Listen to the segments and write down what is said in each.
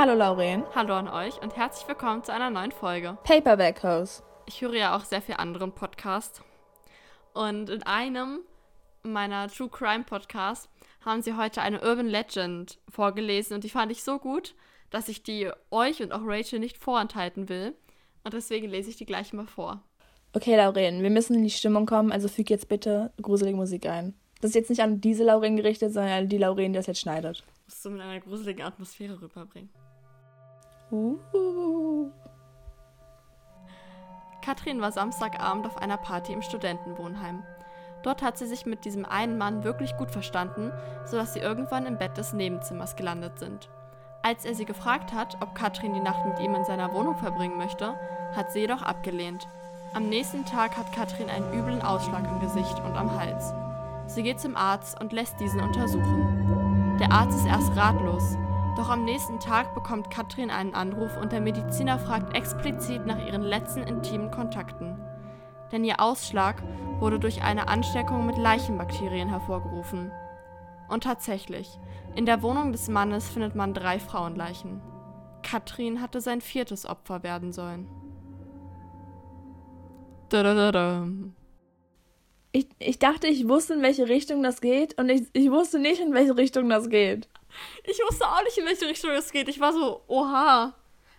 Hallo Lauren. Hallo an euch und herzlich willkommen zu einer neuen Folge. Paperback Hose. Ich höre ja auch sehr viel anderen Podcasts. Und in einem meiner True Crime Podcasts haben sie heute eine Urban Legend vorgelesen und die fand ich so gut, dass ich die euch und auch Rachel nicht vorenthalten will. Und deswegen lese ich die gleich mal vor. Okay, Lauren, wir müssen in die Stimmung kommen, also füg jetzt bitte gruselige Musik ein. Das ist jetzt nicht an diese Lauren gerichtet, sondern an die Lauren, die das jetzt schneidet. Musst du mit einer gruseligen Atmosphäre rüberbringen. Uh. Katrin war Samstagabend auf einer Party im Studentenwohnheim. Dort hat sie sich mit diesem einen Mann wirklich gut verstanden, sodass sie irgendwann im Bett des Nebenzimmers gelandet sind. Als er sie gefragt hat, ob Katrin die Nacht mit ihm in seiner Wohnung verbringen möchte, hat sie jedoch abgelehnt. Am nächsten Tag hat Katrin einen üblen Ausschlag im Gesicht und am Hals. Sie geht zum Arzt und lässt diesen untersuchen. Der Arzt ist erst ratlos, doch am nächsten Tag bekommt Katrin einen Anruf und der Mediziner fragt explizit nach ihren letzten intimen Kontakten. Denn ihr Ausschlag wurde durch eine Ansteckung mit Leichenbakterien hervorgerufen. Und tatsächlich, in der Wohnung des Mannes findet man drei Frauenleichen. Katrin hatte sein viertes Opfer werden sollen. Ich, ich dachte, ich wusste, in welche Richtung das geht und ich, ich wusste nicht, in welche Richtung das geht. Ich wusste auch nicht, in welche Richtung es geht. Ich war so, oha.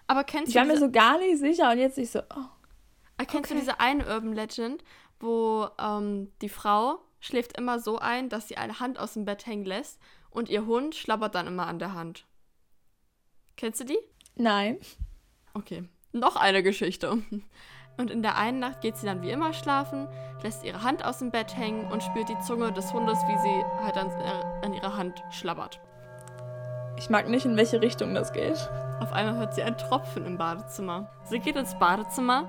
Aber kennst Ich du war mir diese, so gar nicht sicher und jetzt ich so, oh. erkennst du okay. diese eine Urban Legend, wo ähm, die Frau schläft immer so ein, dass sie eine Hand aus dem Bett hängen lässt und ihr Hund schlabbert dann immer an der Hand. Kennst du die? Nein. Okay. Noch eine Geschichte. Und in der einen Nacht geht sie dann wie immer schlafen, lässt ihre Hand aus dem Bett hängen und spürt die Zunge des Hundes, wie sie halt an, an ihrer Hand schlabbert. Ich mag nicht, in welche Richtung das geht. Auf einmal hört sie einen Tropfen im Badezimmer. Sie geht ins Badezimmer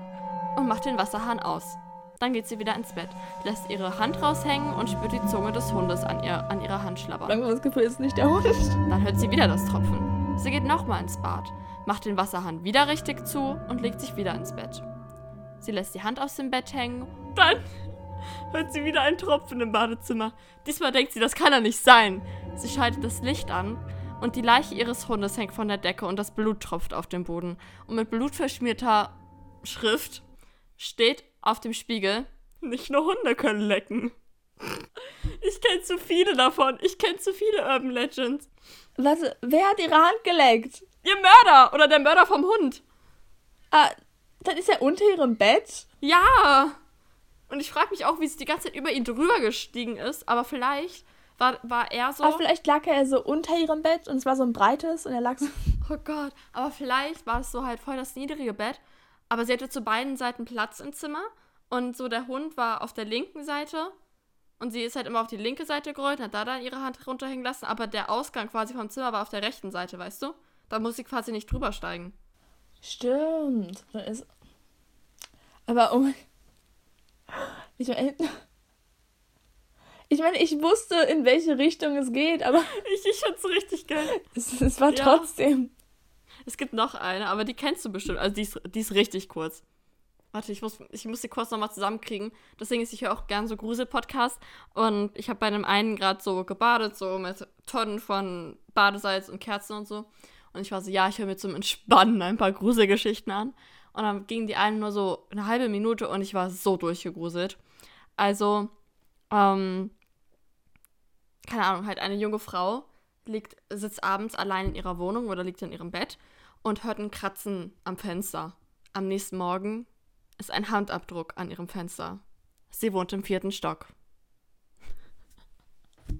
und macht den Wasserhahn aus. Dann geht sie wieder ins Bett, lässt ihre Hand raushängen und spürt die Zunge des Hundes an, ihr, an ihrer Hand schlabbern. Langsam das Gefühl, ist nicht der Hund. Dann hört sie wieder das Tropfen. Sie geht nochmal ins Bad, macht den Wasserhahn wieder richtig zu und legt sich wieder ins Bett. Sie lässt die Hand aus dem Bett hängen. Dann hört sie wieder einen Tropfen im Badezimmer. Diesmal denkt sie, das kann ja nicht sein. Sie schaltet das Licht an und die Leiche ihres Hundes hängt von der Decke und das Blut tropft auf den Boden. Und mit blutverschmierter Schrift steht auf dem Spiegel, nicht nur Hunde können lecken. Ich kenne zu viele davon. Ich kenne zu viele Urban Legends. Was, wer hat ihre Hand geleckt? Ihr Mörder oder der Mörder vom Hund. Ah, dann ist er unter ihrem Bett? Ja. Und ich frage mich auch, wie es die ganze Zeit über ihn drüber gestiegen ist. Aber vielleicht war, war er so. Aber vielleicht lag er so unter ihrem Bett und es war so ein breites und er lag so. Oh Gott. Aber vielleicht war es so halt voll das niedrige Bett. Aber sie hatte zu beiden Seiten Platz im Zimmer. Und so der Hund war auf der linken Seite. Und sie ist halt immer auf die linke Seite gerollt und hat da dann ihre Hand runterhängen lassen. Aber der Ausgang quasi vom Zimmer war auf der rechten Seite, weißt du? Da muss sie quasi nicht drüber steigen. Stimmt. Aber oh mein. Ich meine. Ich meine, ich wusste, in welche Richtung es geht, aber Ich, ich find's richtig geil. es, es war Ja. trotzdem. Es gibt noch eine, aber die kennst du bestimmt. Also die ist, die ist richtig kurz. Warte, ich muss, ich muss die kurz nochmal zusammenkriegen. Deswegen ist ich höre auch gern so Grusel-Podcasts. Und ich habe bei einem einen gerade so gebadet, so mit Tonnen von Badesalz und Kerzen und so. Und ich war so, ja, ich höre mir zum Entspannen ein paar Gruselgeschichten an. Und dann ging die eine nur so eine halbe Minute und ich war so durchgegruselt. Also, ähm, keine Ahnung, halt eine junge Frau liegt, sitzt abends allein in ihrer Wohnung oder liegt in ihrem Bett und hört ein Kratzen am Fenster. Am nächsten Morgen ist ein Handabdruck an ihrem Fenster. Sie wohnt im vierten Stock.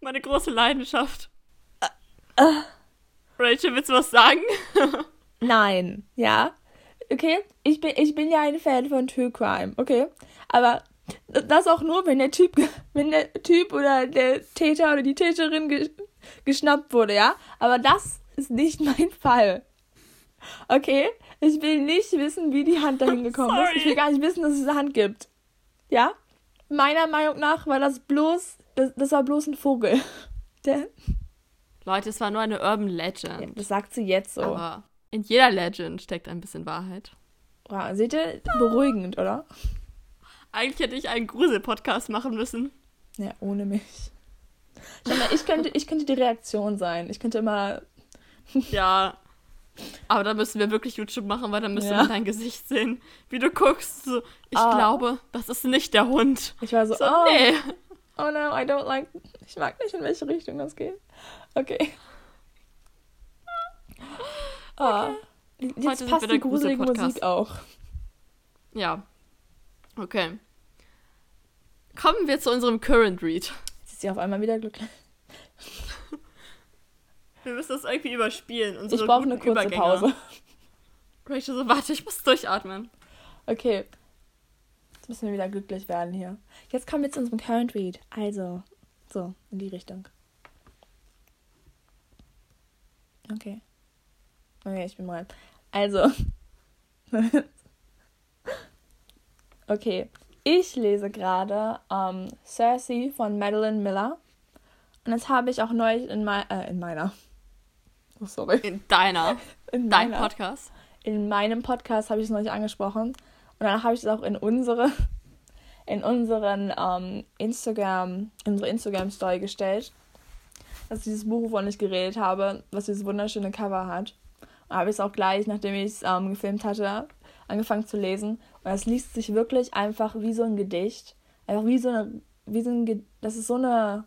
Meine große Leidenschaft. Rachel, willst du was sagen? Nein, ja. Okay, ich bin, ich bin ja ein Fan von True Crime, okay? Aber das auch nur, wenn der Typ, wenn der Typ oder der Täter oder die Täterin ge geschnappt wurde, ja? Aber das ist nicht mein Fall. Okay? Ich will nicht wissen, wie die Hand dahin gekommen ist. Ich will Sorry. gar nicht wissen, dass es diese Hand gibt. Ja? Meiner Meinung nach war das bloß, das, das war bloß ein Vogel. Der, Leute, es war nur eine Urban Legend. das sagt sie jetzt so. Aber in jeder Legend steckt ein bisschen Wahrheit. Wow, seht ihr? Beruhigend, oder? Eigentlich hätte ich einen Grusel-Podcast machen müssen. Ja, ohne mich. Schau mal, ich könnte, ich könnte die Reaktion sein. Ich könnte immer Ja. Aber da müssen wir wirklich YouTube machen, weil dann müssen Ja. wir dein Gesicht sehen, wie du guckst. So, ich Ah. glaube, das ist nicht der Hund. Ich war so, So, oh, nee. oh no, I don't like. Ich mag nicht, in welche Richtung das geht. Okay. Ah, Heute Jetzt sind passt wir der. Musik auch. Ja. Okay. Kommen wir zu unserem Current Read. Jetzt ist sie auf einmal wieder glücklich. Wir müssen das irgendwie überspielen. Unsere Ich brauche eine kurze Übergänge. Pause. Rachel so, warte, ich muss durchatmen. Okay. Jetzt müssen wir wieder glücklich werden hier. Jetzt kommen wir zu unserem Current Read. Also, so, in die Richtung. Okay. Okay, ich bin bereit. Also. okay. Ich lese gerade ähm, Cersei von Madeline Miller. Und das habe ich auch neulich in, mei äh, in meiner. Oh, sorry. In deiner, In dein meiner Podcast. in meinem Podcast habe ich es neulich angesprochen. Und dann habe ich es auch in unsere, in unseren ähm, Instagram, in unsere Instagram-Story gestellt. Dass ich dieses Buch, wovon ich geredet habe, was dieses wunderschöne Cover hat. Und habe ich es auch gleich, nachdem ich es ähm, gefilmt hatte, angefangen zu lesen. Und es liest sich wirklich einfach wie so ein Gedicht. Einfach wie so eine, wie so ein, das ist so eine,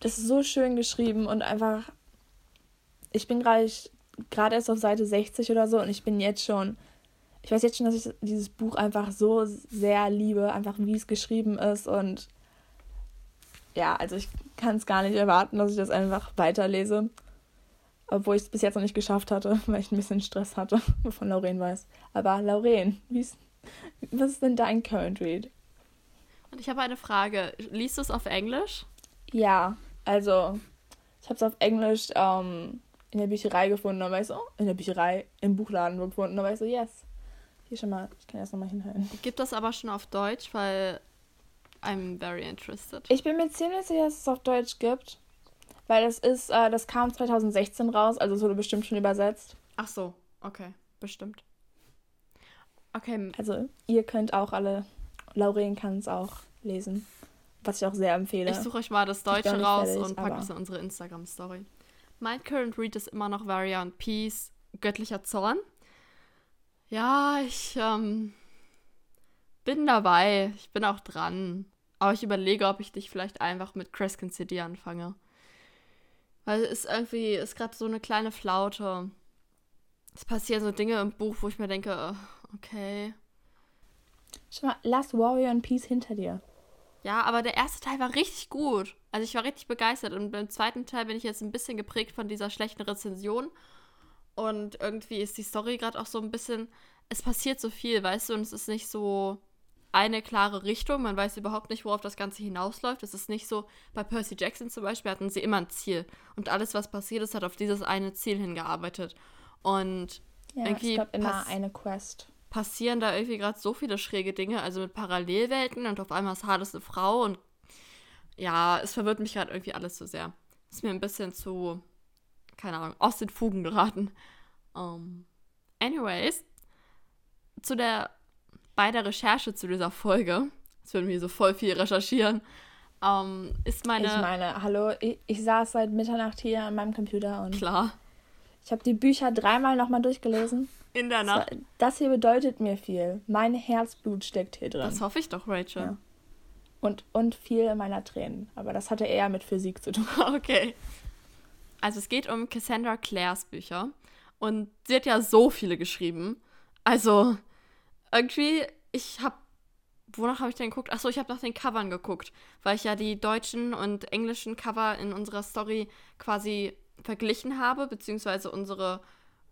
das ist so schön geschrieben und einfach, ich bin gerade erst auf Seite 60 oder so und ich bin jetzt schon, ich weiß jetzt schon, dass ich dieses Buch einfach so sehr liebe, einfach wie es geschrieben ist und ja, also ich kann es gar nicht erwarten, dass ich das einfach weiterlese. Obwohl ich es bis jetzt noch nicht geschafft hatte, weil ich ein bisschen Stress hatte, wovon Lauren weiß. Aber Lauren, wie ist, was ist denn dein Current Read? Und ich habe eine Frage. Liest du es auf Englisch? Ja, also ich habe es auf Englisch ähm, in der Bücherei gefunden, da war ich so, oh, in der Bücherei, im Buchladen gefunden, da war ich so, yes. Hier schon mal, ich kann erst nochmal hinhalten. Gibt das aber schon auf Deutsch, weil I'm very interested. Ich bin mir ziemlich sicher, dass es auf Deutsch gibt, weil das ist, äh, das kam 2016 raus, also es wurde bestimmt schon übersetzt. Ach so, okay, bestimmt. Okay, Also ihr könnt auch alle, Lauren kann es auch lesen, was ich auch sehr empfehle. ich suche euch mal das Deutsche raus fertig, und packe es in unsere Instagram-Story. Mein Current Read ist immer noch Variant Peace, Göttlicher Zorn. Ja, ich ähm, bin dabei. Ich bin auch dran. Aber ich überlege, ob ich dich vielleicht einfach mit Crescent City anfange. Weil es ist irgendwie, ist gerade so eine kleine Flaute. Es passieren so Dinge im Buch, wo ich mir denke, äh, okay. Schau mal, lass Warrior and Peace hinter dir. Ja, aber der erste Teil war richtig gut. Also ich war richtig begeistert. Und beim zweiten Teil bin ich jetzt ein bisschen geprägt von dieser schlechten Rezension. Und irgendwie ist die Story gerade auch so ein bisschen. Es passiert so viel, weißt du, und es ist nicht so eine klare Richtung. Man weiß überhaupt nicht, worauf das Ganze hinausläuft. Es ist nicht so, bei Percy Jackson zum Beispiel hatten sie immer ein Ziel. Und alles, was passiert ist, hat auf dieses eine Ziel hingearbeitet. Und Ja, Irgendwie es gab immer eine Quest. passieren da irgendwie gerade so viele schräge Dinge, also mit Parallelwelten und auf einmal ist Hades eine Frau und ja, es verwirrt mich gerade irgendwie alles so sehr. Ist mir ein bisschen zu, keine Ahnung, aus den Fugen geraten. Um, anyways, zu der, bei der Recherche zu dieser Folge, jetzt würden wir so voll viel recherchieren, ähm, ist meine, ich meine, hallo, ich, ich saß seit Mitternacht hier an meinem Computer und klar, ich habe die Bücher dreimal nochmal durchgelesen. in der Das, Nacht. das hier bedeutet mir viel. Mein Herzblut steckt hier drin. Das hoffe ich doch, Rachel. Ja. Und, und viel meiner Tränen. Aber das hatte eher mit Physik zu tun. Okay. Also es geht um Cassandra Clares Bücher. Und sie hat ja so viele geschrieben. Also irgendwie, ich habe, wonach habe ich denn geguckt? Achso, ich habe nach den Covern geguckt, weil ich ja die deutschen und englischen Cover in unserer Story quasi verglichen habe, beziehungsweise unsere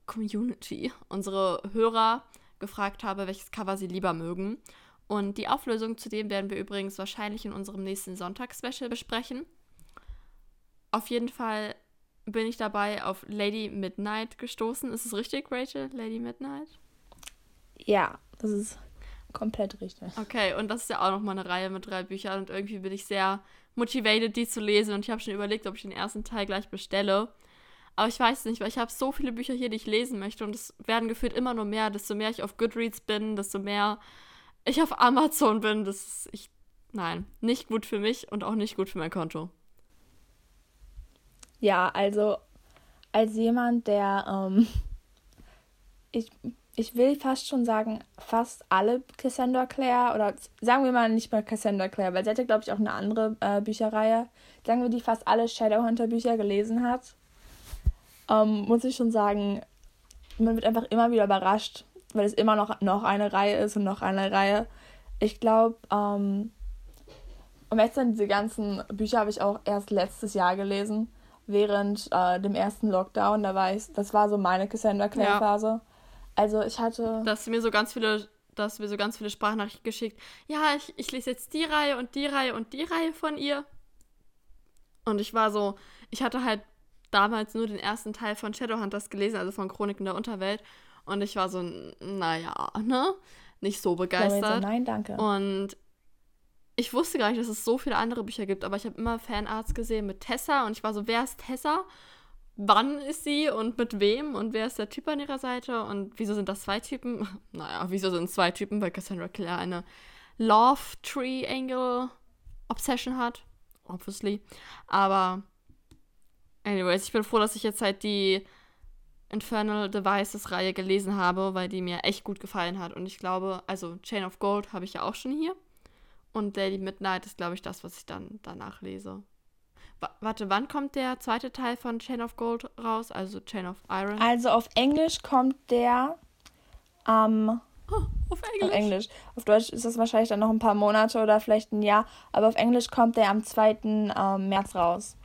Community, unsere Hörer gefragt habe, welches Cover sie lieber mögen. Und die Auflösung zu dem werden wir übrigens wahrscheinlich in unserem nächsten Sonntagsspecial besprechen. Auf jeden Fall bin ich dabei auf Lady Midnight gestoßen. Ist es richtig, Rachel? Lady Midnight? Ja, das ist komplett richtig. Okay, und das ist ja auch nochmal eine Reihe mit drei Büchern und irgendwie bin ich sehr motivated, die zu lesen und ich habe schon überlegt, ob ich den ersten Teil gleich bestelle. Aber ich weiß nicht, weil ich habe so viele Bücher hier, die ich lesen möchte und es werden gefühlt immer nur mehr. Desto mehr ich auf Goodreads bin, desto mehr ich auf Amazon bin. Das ist, ich, nein, nicht gut für mich und auch nicht gut für mein Konto. Ja, also als jemand, der, ähm, ich, ich will fast schon sagen, fast alle Cassandra Clare, oder sagen wir mal nicht mal Cassandra Clare, weil sie hat ja, glaube ich, auch eine andere äh, Bücherreihe, sagen wir, die fast alle Shadowhunter-Bücher gelesen hat, ähm, muss ich schon sagen, man wird einfach immer wieder überrascht, weil es immer noch, noch eine Reihe ist und noch eine Reihe. Ich glaube, ähm, jetzt dann diese ganzen Bücher habe ich auch erst letztes Jahr gelesen, während äh, dem ersten Lockdown. Da war ich, das war so meine Cassandra Clare Phase. Ja. Also ich hatte. Dass mir so ganz viele, dass mir so ganz viele Sprachnachrichten geschickt. Ja, ich, ich lese jetzt die Reihe und die Reihe und die Reihe von ihr. Und ich war so, ich hatte halt damals nur den ersten Teil von Shadowhunters gelesen, also von Chroniken der Unterwelt. Und ich war so, naja, ne? Nicht so begeistert. So, nein, danke. Und ich wusste gar nicht, dass es so viele andere Bücher gibt, aber ich habe immer Fanarts gesehen mit Tessa und ich war so, wer ist Tessa? Wann ist sie und mit wem und wer ist der Typ an ihrer Seite und wieso sind das zwei Typen? Naja, wieso sind es zwei Typen, weil Cassandra Clare eine Love Triangle Obsession hat, obviously. Aber anyways, ich bin froh, dass ich jetzt halt die Infernal Devices Reihe gelesen habe, weil die mir echt gut gefallen hat und ich glaube, also Chain of Gold habe ich ja auch schon hier. Und Lady Midnight ist, glaube ich, das, was ich dann danach lese. Warte, wann kommt der zweite Teil von Chain of Gold raus? Also Chain of Iron? Also auf Englisch kommt der am. Ähm, oh, auf Englisch. Auf Englisch. Auf Deutsch ist das wahrscheinlich dann noch ein paar Monate oder vielleicht ein Jahr. Aber auf Englisch kommt der am 2. Ähm, März raus.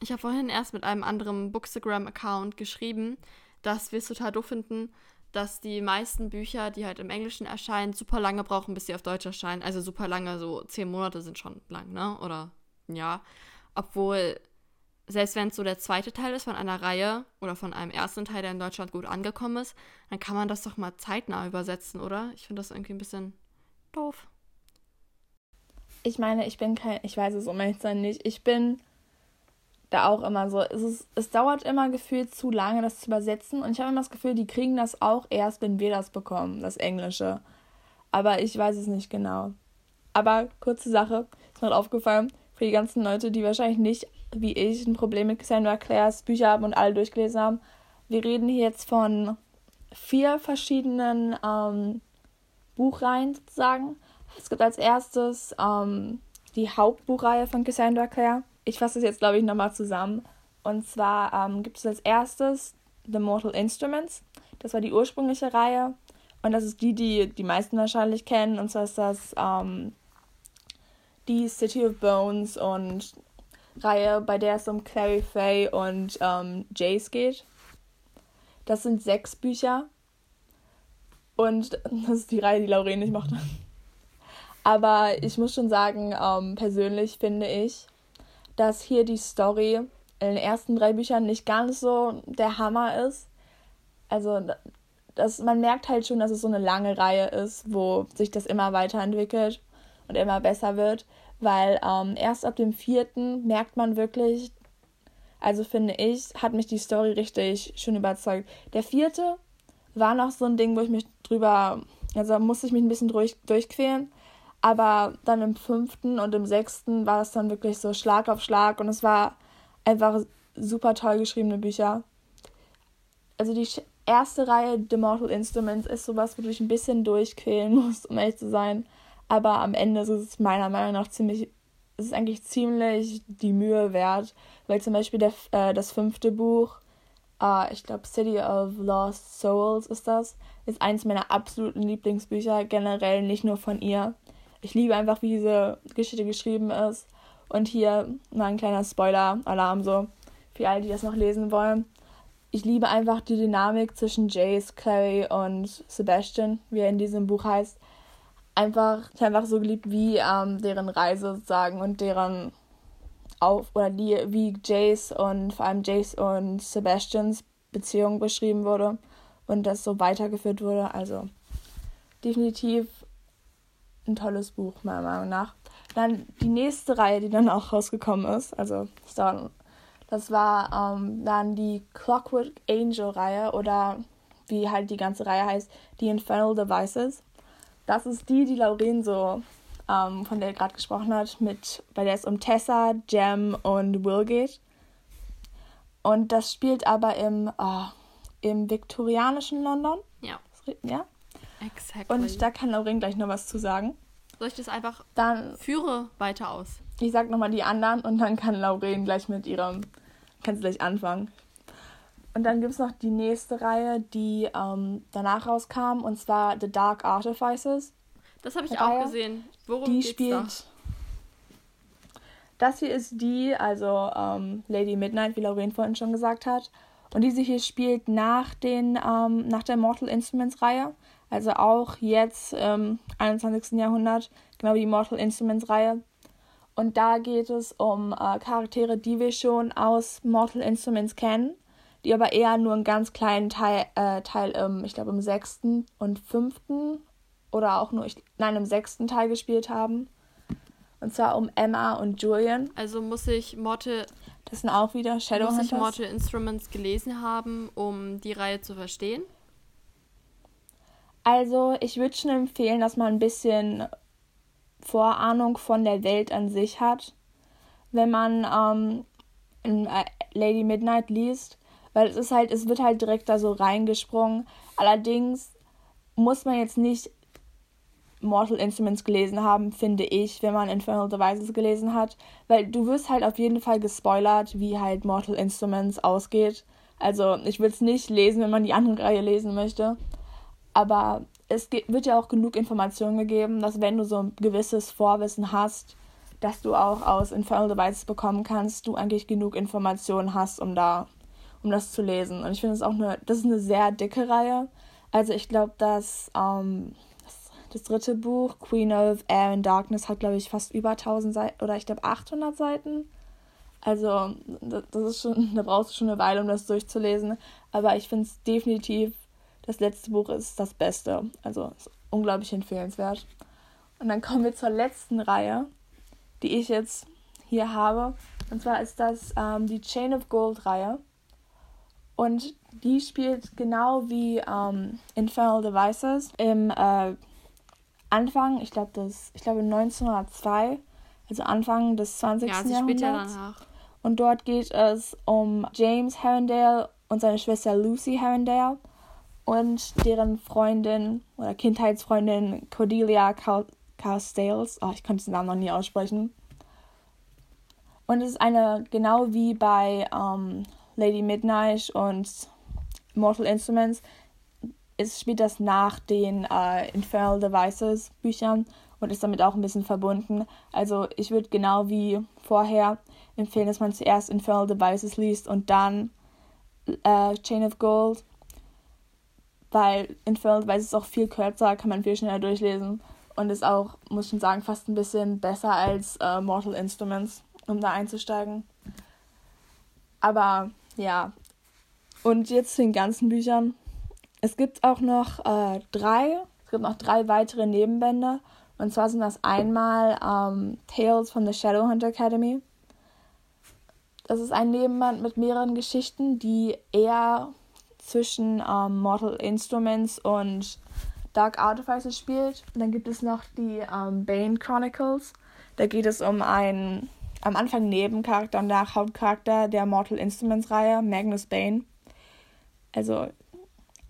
Ich habe vorhin erst mit einem anderen Bookstagram-Account geschrieben, dass wir es total doof finden, dass die meisten Bücher, die halt im Englischen erscheinen, super lange brauchen, bis sie auf Deutsch erscheinen. Also super lange, so zehn Monate sind schon lang, ne? Oder ein Jahr. Obwohl, selbst wenn es so der zweite Teil ist von einer Reihe oder von einem ersten Teil, der in Deutschland gut angekommen ist, dann kann man das doch mal zeitnah übersetzen, oder? Ich finde das irgendwie ein bisschen doof. Ich meine, ich bin kein, ich weiß es um ehrlich sein nicht, ich bin da auch immer so. Es, ist, es dauert immer gefühlt zu lange, das zu übersetzen. Und ich habe immer das Gefühl, die kriegen das auch erst, wenn wir das bekommen, das Englische. Aber ich weiß es nicht genau. Aber kurze Sache, ist mir aufgefallen, für die ganzen Leute, die wahrscheinlich nicht, wie ich, ein Problem mit Cassandra Clares Bücher haben und alle durchgelesen haben. Wir reden hier jetzt von vier verschiedenen ähm, Buchreihen sozusagen. Es gibt als erstes ähm, die Hauptbuchreihe von Cassandra Clare ich fasse es jetzt, glaube ich, nochmal zusammen. Und zwar ähm, gibt es als erstes The Mortal Instruments. Das war die ursprüngliche Reihe. Und das ist die, die die meisten wahrscheinlich kennen. Und zwar ist das ähm, die City of Bones und Reihe, bei der es um Clary Fay und ähm, Jace geht. Das sind sechs Bücher. Und das ist die Reihe, die Lauren nicht mochte. Aber ich muss schon sagen, ähm, persönlich finde ich, dass hier die Story in den ersten drei Büchern nicht ganz so der Hammer ist. Also das, man merkt halt schon, dass es so eine lange Reihe ist, wo sich das immer weiterentwickelt und immer besser wird, weil ähm, erst ab dem vierten merkt man wirklich, also finde ich, hat mich die Story richtig schön überzeugt. Der vierte war noch so ein Ding, wo ich mich drüber, also musste ich mich ein bisschen durch, durchquälen, aber dann im fünften und im sechsten war es dann wirklich so Schlag auf Schlag und es war einfach super toll geschriebene Bücher. Also die erste Reihe The Mortal Instruments ist sowas, wo du dich ein bisschen durchquälen musst, um ehrlich zu sein. Aber am Ende ist es meiner Meinung nach ziemlich, ist es eigentlich ziemlich die Mühe wert, weil zum Beispiel der, äh, das fünfte Buch, äh, ich glaube City of Lost Souls ist das, ist eins meiner absoluten Lieblingsbücher, generell nicht nur von ihr ich liebe einfach, wie diese Geschichte geschrieben ist. Und hier mal ein kleiner Spoiler-Alarm so für alle, die das noch lesen wollen. Ich liebe einfach die Dynamik zwischen Jace, Clary und Sebastian, wie er in diesem Buch heißt. Einfach, einfach so geliebt, wie ähm, deren Reise sozusagen und deren auf oder die, wie Jace und vor allem Jace und Sebastians Beziehung beschrieben wurde und das so weitergeführt wurde. Also definitiv ein tolles Buch, meiner Meinung nach. Dann die nächste Reihe, die dann auch rausgekommen ist, also das war ähm, dann die Clockwork Angel Reihe oder wie halt die ganze Reihe heißt, die Infernal Devices. Das ist die, die Lauren so, ähm, von der er gerade gesprochen hat, mit, bei der es um Tessa, Jem und Will geht. Und das spielt aber im, oh, im viktorianischen London. Ja. Ja. Exactly. Und da kann Lauren gleich noch was zu sagen. Soll ich das einfach Dann, führe weiter aus? ich sag nochmal die anderen und dann kann Lauren gleich mit ihrem, kannst du gleich anfangen. Und dann gibt es noch die nächste Reihe, die ähm, danach rauskam, und zwar The Dark Artifices. Das habe ich Reihe, auch gesehen. Worum die geht's spielt. Das hier ist die, also ähm, Lady Midnight, wie Lauren vorhin schon gesagt hat. Und diese hier spielt nach, den, ähm, nach der Mortal Instruments Reihe. Also auch jetzt im 21. Jahrhundert, genau wie die Mortal Instruments Reihe. Und da geht es um äh, Charaktere, die wir schon aus Mortal Instruments kennen, die aber eher nur einen ganz kleinen Teil, äh, Teil im, ich glaube, im sechsten und fünften oder auch nur, ich, nein, im sechsten Teil gespielt haben. Und zwar um Emma und Julian. Also muss ich Mortal, Das sind auch wieder muss ich Shadowhunters. Mortal Instruments gelesen haben, um die Reihe zu verstehen? Also, ich würde schon empfehlen, dass man ein bisschen Vorahnung von der Welt an sich hat, wenn man ähm, in, äh, Lady Midnight liest, weil es ist halt, es wird halt direkt da so reingesprungen. Allerdings muss man jetzt nicht Mortal Instruments gelesen haben, finde ich, wenn man Infernal Devices gelesen hat, weil du wirst halt auf jeden Fall gespoilert, wie halt Mortal Instruments ausgeht. Also, ich will es nicht lesen, wenn man die andere Reihe lesen möchte. Aber es wird ja auch genug Informationen gegeben, dass wenn du so ein gewisses Vorwissen hast, dass du auch aus Infernal Devices bekommen kannst, du eigentlich genug Informationen hast, um da, um das zu lesen. Und ich finde es auch eine, das ist eine sehr dicke Reihe. Also ich glaube, dass ähm, das, dritte Buch, Queen of Air and Darkness, hat glaube ich fast über 1000 Seiten oder ich glaube 800 Seiten. Also da- das ist schon, da brauchst du schon eine Weile, um das durchzulesen. Aber ich finde es definitiv das letzte Buch ist das Beste. Also ist unglaublich empfehlenswert. Und dann kommen wir zur letzten Reihe, die ich jetzt hier habe. Und zwar ist das ähm, die Chain of Gold Reihe. Und die spielt genau wie ähm, Infernal Devices im äh, Anfang, ich glaube das, ich glaube 1902, also Anfang des 20. Ja, ja Jahrhunderts. danach. Und dort geht es um James Herondale und seine Schwester Lucy Herondale und deren Freundin oder Kindheitsfreundin Cordelia Cal Carstales. Oh, ich konnte den Namen noch nie aussprechen. Und es ist eine, genau wie bei ähm, Lady Midnight und Mortal Instruments, es spielt das nach den äh, Infernal Devices Büchern und ist damit auch ein bisschen verbunden. Also ich würde genau wie vorher empfehlen, dass man zuerst Infernal Devices liest und dann äh, Chain of Gold, weil Infernal Devices ist auch viel kürzer, kann man viel schneller durchlesen und ist auch, muss ich sagen, fast ein bisschen besser als äh, Mortal Instruments, um da einzusteigen. Aber ja, und jetzt zu den ganzen Büchern. Es gibt auch noch äh, drei, es gibt noch drei weitere Nebenbände. Und zwar sind das einmal ähm, Tales from the Shadowhunter Academy. Das ist ein Nebenband mit mehreren Geschichten, die eher zwischen ähm, Mortal Instruments und Dark Artifices spielt. Und dann gibt es noch die ähm, Bane Chronicles. Da geht es um einen am Anfang Nebencharakter und nach Hauptcharakter der Mortal Instruments Reihe, Magnus Bane. Also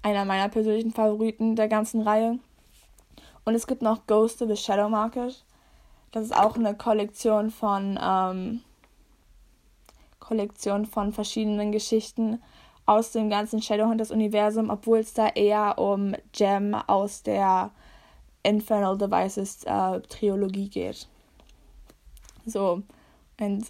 einer meiner persönlichen Favoriten der ganzen Reihe. Und es gibt noch Ghost of the Shadow Market. Das ist auch eine Kollektion von ähm, Kollektion von verschiedenen Geschichten aus dem ganzen Shadowhunters-Universum, obwohl es da eher um Gem aus der Infernal Devices äh, Trilogie geht. So, und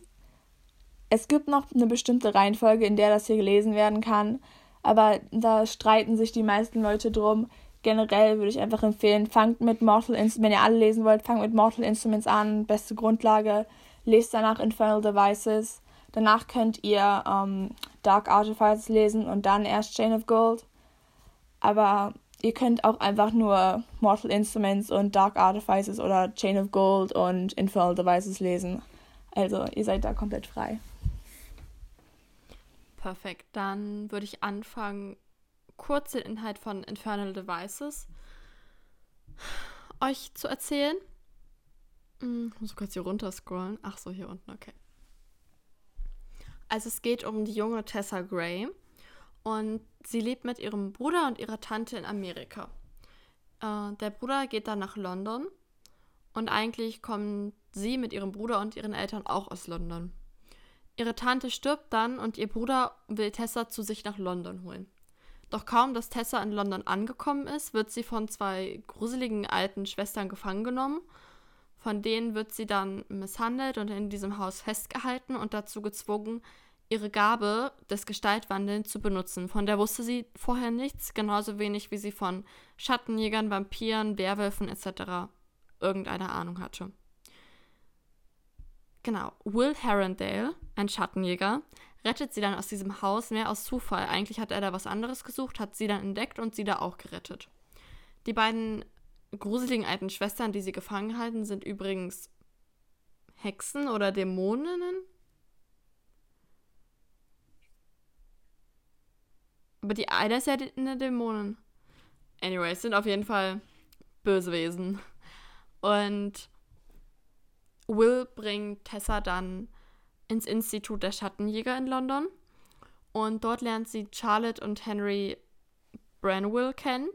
es gibt noch eine bestimmte Reihenfolge, in der das hier gelesen werden kann, aber da streiten sich die meisten Leute drum. Generell würde ich einfach empfehlen, fangt mit Mortal Instruments, wenn ihr alle lesen wollt, fangt mit Mortal Instruments an, beste Grundlage, lest danach Infernal Devices. Danach könnt ihr ähm, Dark Artifices lesen und dann erst Chain of Gold. Aber ihr könnt auch einfach nur Mortal Instruments und Dark Artifices oder Chain of Gold und Infernal Devices lesen. Also ihr seid da komplett frei. Perfekt. Dann würde ich anfangen, kurz den Inhalt von Infernal Devices euch zu erzählen. Hm, Ich muss kurz hier runter scrollen. Ach so, hier unten, okay. Also es geht um die junge Tessa Gray und sie lebt mit ihrem Bruder und ihrer Tante in Amerika. Äh, der Bruder geht dann nach London und eigentlich kommen sie mit ihrem Bruder und ihren Eltern auch aus London. Ihre Tante stirbt dann und ihr Bruder will Tessa zu sich nach London holen. Doch kaum, dass Tessa in London angekommen ist, wird sie von zwei gruseligen alten Schwestern gefangen genommen. Von denen wird sie dann misshandelt und in diesem Haus festgehalten und dazu gezwungen, ihre Gabe des Gestaltwandelns zu benutzen. Von der wusste sie vorher nichts, genauso wenig wie sie von Schattenjägern, Vampiren, Werwölfen etc. irgendeine Ahnung hatte. Genau, Will Herondale, ein Schattenjäger, rettet sie dann aus diesem Haus mehr aus Zufall. Eigentlich hat er da was anderes gesucht, hat sie dann entdeckt und sie da auch gerettet. Die beiden gruseligen alten Schwestern, die sie gefangen halten, sind übrigens Hexen oder Dämoninnen. Aber die eine ist ja eine Dämonin. Anyway, es sind auf jeden Fall böse Wesen. Und Will bringt Tessa dann ins Institut der Schattenjäger in London. Und dort lernt sie Charlotte und Henry Branwell kennen.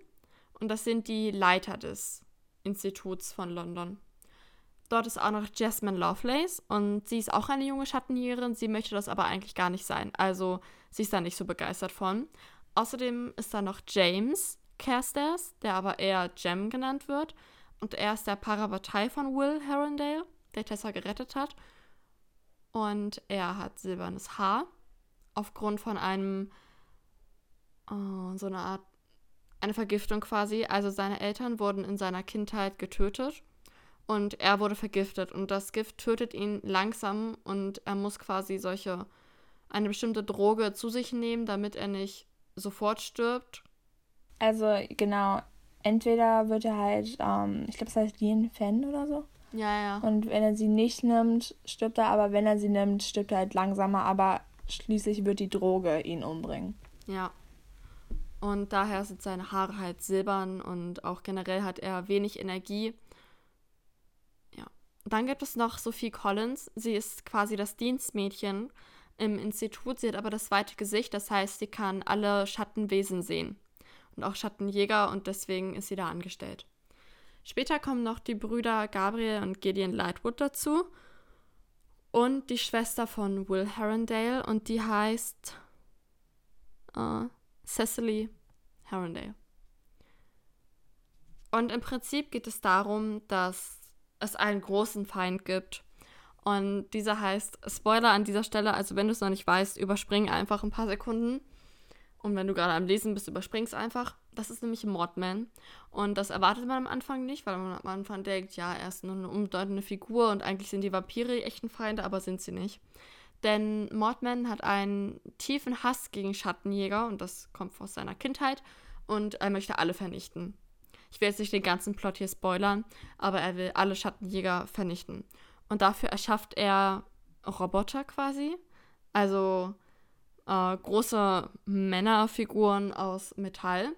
Und das sind die Leiter des Instituts von London. Dort ist auch noch Jasmine Lovelace und sie ist auch eine junge Schattenjägerin. Sie möchte das aber eigentlich gar nicht sein. Also sie ist da nicht so begeistert von. Außerdem ist da noch James Carstairs, der aber eher Jem genannt wird. Und er ist der Parabatei von Will Herondale der Tessa gerettet hat. Und er hat silbernes Haar aufgrund von einem, oh, so eine Art, eine Vergiftung quasi. Also seine Eltern wurden in seiner Kindheit getötet und er wurde vergiftet. Und das Gift tötet ihn langsam und er muss quasi solche, eine bestimmte Droge zu sich nehmen, damit er nicht sofort stirbt. Also genau, entweder wird er halt, ähm, ich glaube, es heißt Lien Fan oder so. Ja, ja. Und wenn er sie nicht nimmt, stirbt er, aber wenn er sie nimmt, stirbt er halt langsamer, aber schließlich wird die Droge ihn umbringen. Ja. Und daher sind seine Haare halt silbern und auch generell hat er wenig Energie. Ja. Dann gibt es noch Sophie Collins. Sie ist quasi das Dienstmädchen im Institut. Sie hat aber das zweite Gesicht, das heißt, sie kann alle Schattenwesen sehen. Und auch Schattenjäger und deswegen ist sie da angestellt. Später kommen noch die Brüder Gabriel und Gideon Lightwood dazu und die Schwester von Will Herondale und die heißt äh, Cecily Herondale. Und im Prinzip geht es darum, dass es einen großen Feind gibt. Und dieser heißt, Spoiler an dieser Stelle, also wenn du es noch nicht weißt, überspring einfach ein paar Sekunden. Und wenn du gerade am Lesen bist, überspring es einfach. Das ist nämlich Mordman. Und das erwartet man am Anfang nicht, weil man am Anfang denkt, ja, er ist nur eine unbedeutende Figur und eigentlich sind die Vampire die echten Feinde, aber sind sie nicht. Denn Mordman hat einen tiefen Hass gegen Schattenjäger und das kommt aus seiner Kindheit und er möchte alle vernichten. Ich will jetzt nicht den ganzen Plot hier spoilern, aber er will alle Schattenjäger vernichten. Und dafür erschafft er Roboter quasi. Also äh, große Männerfiguren aus Metall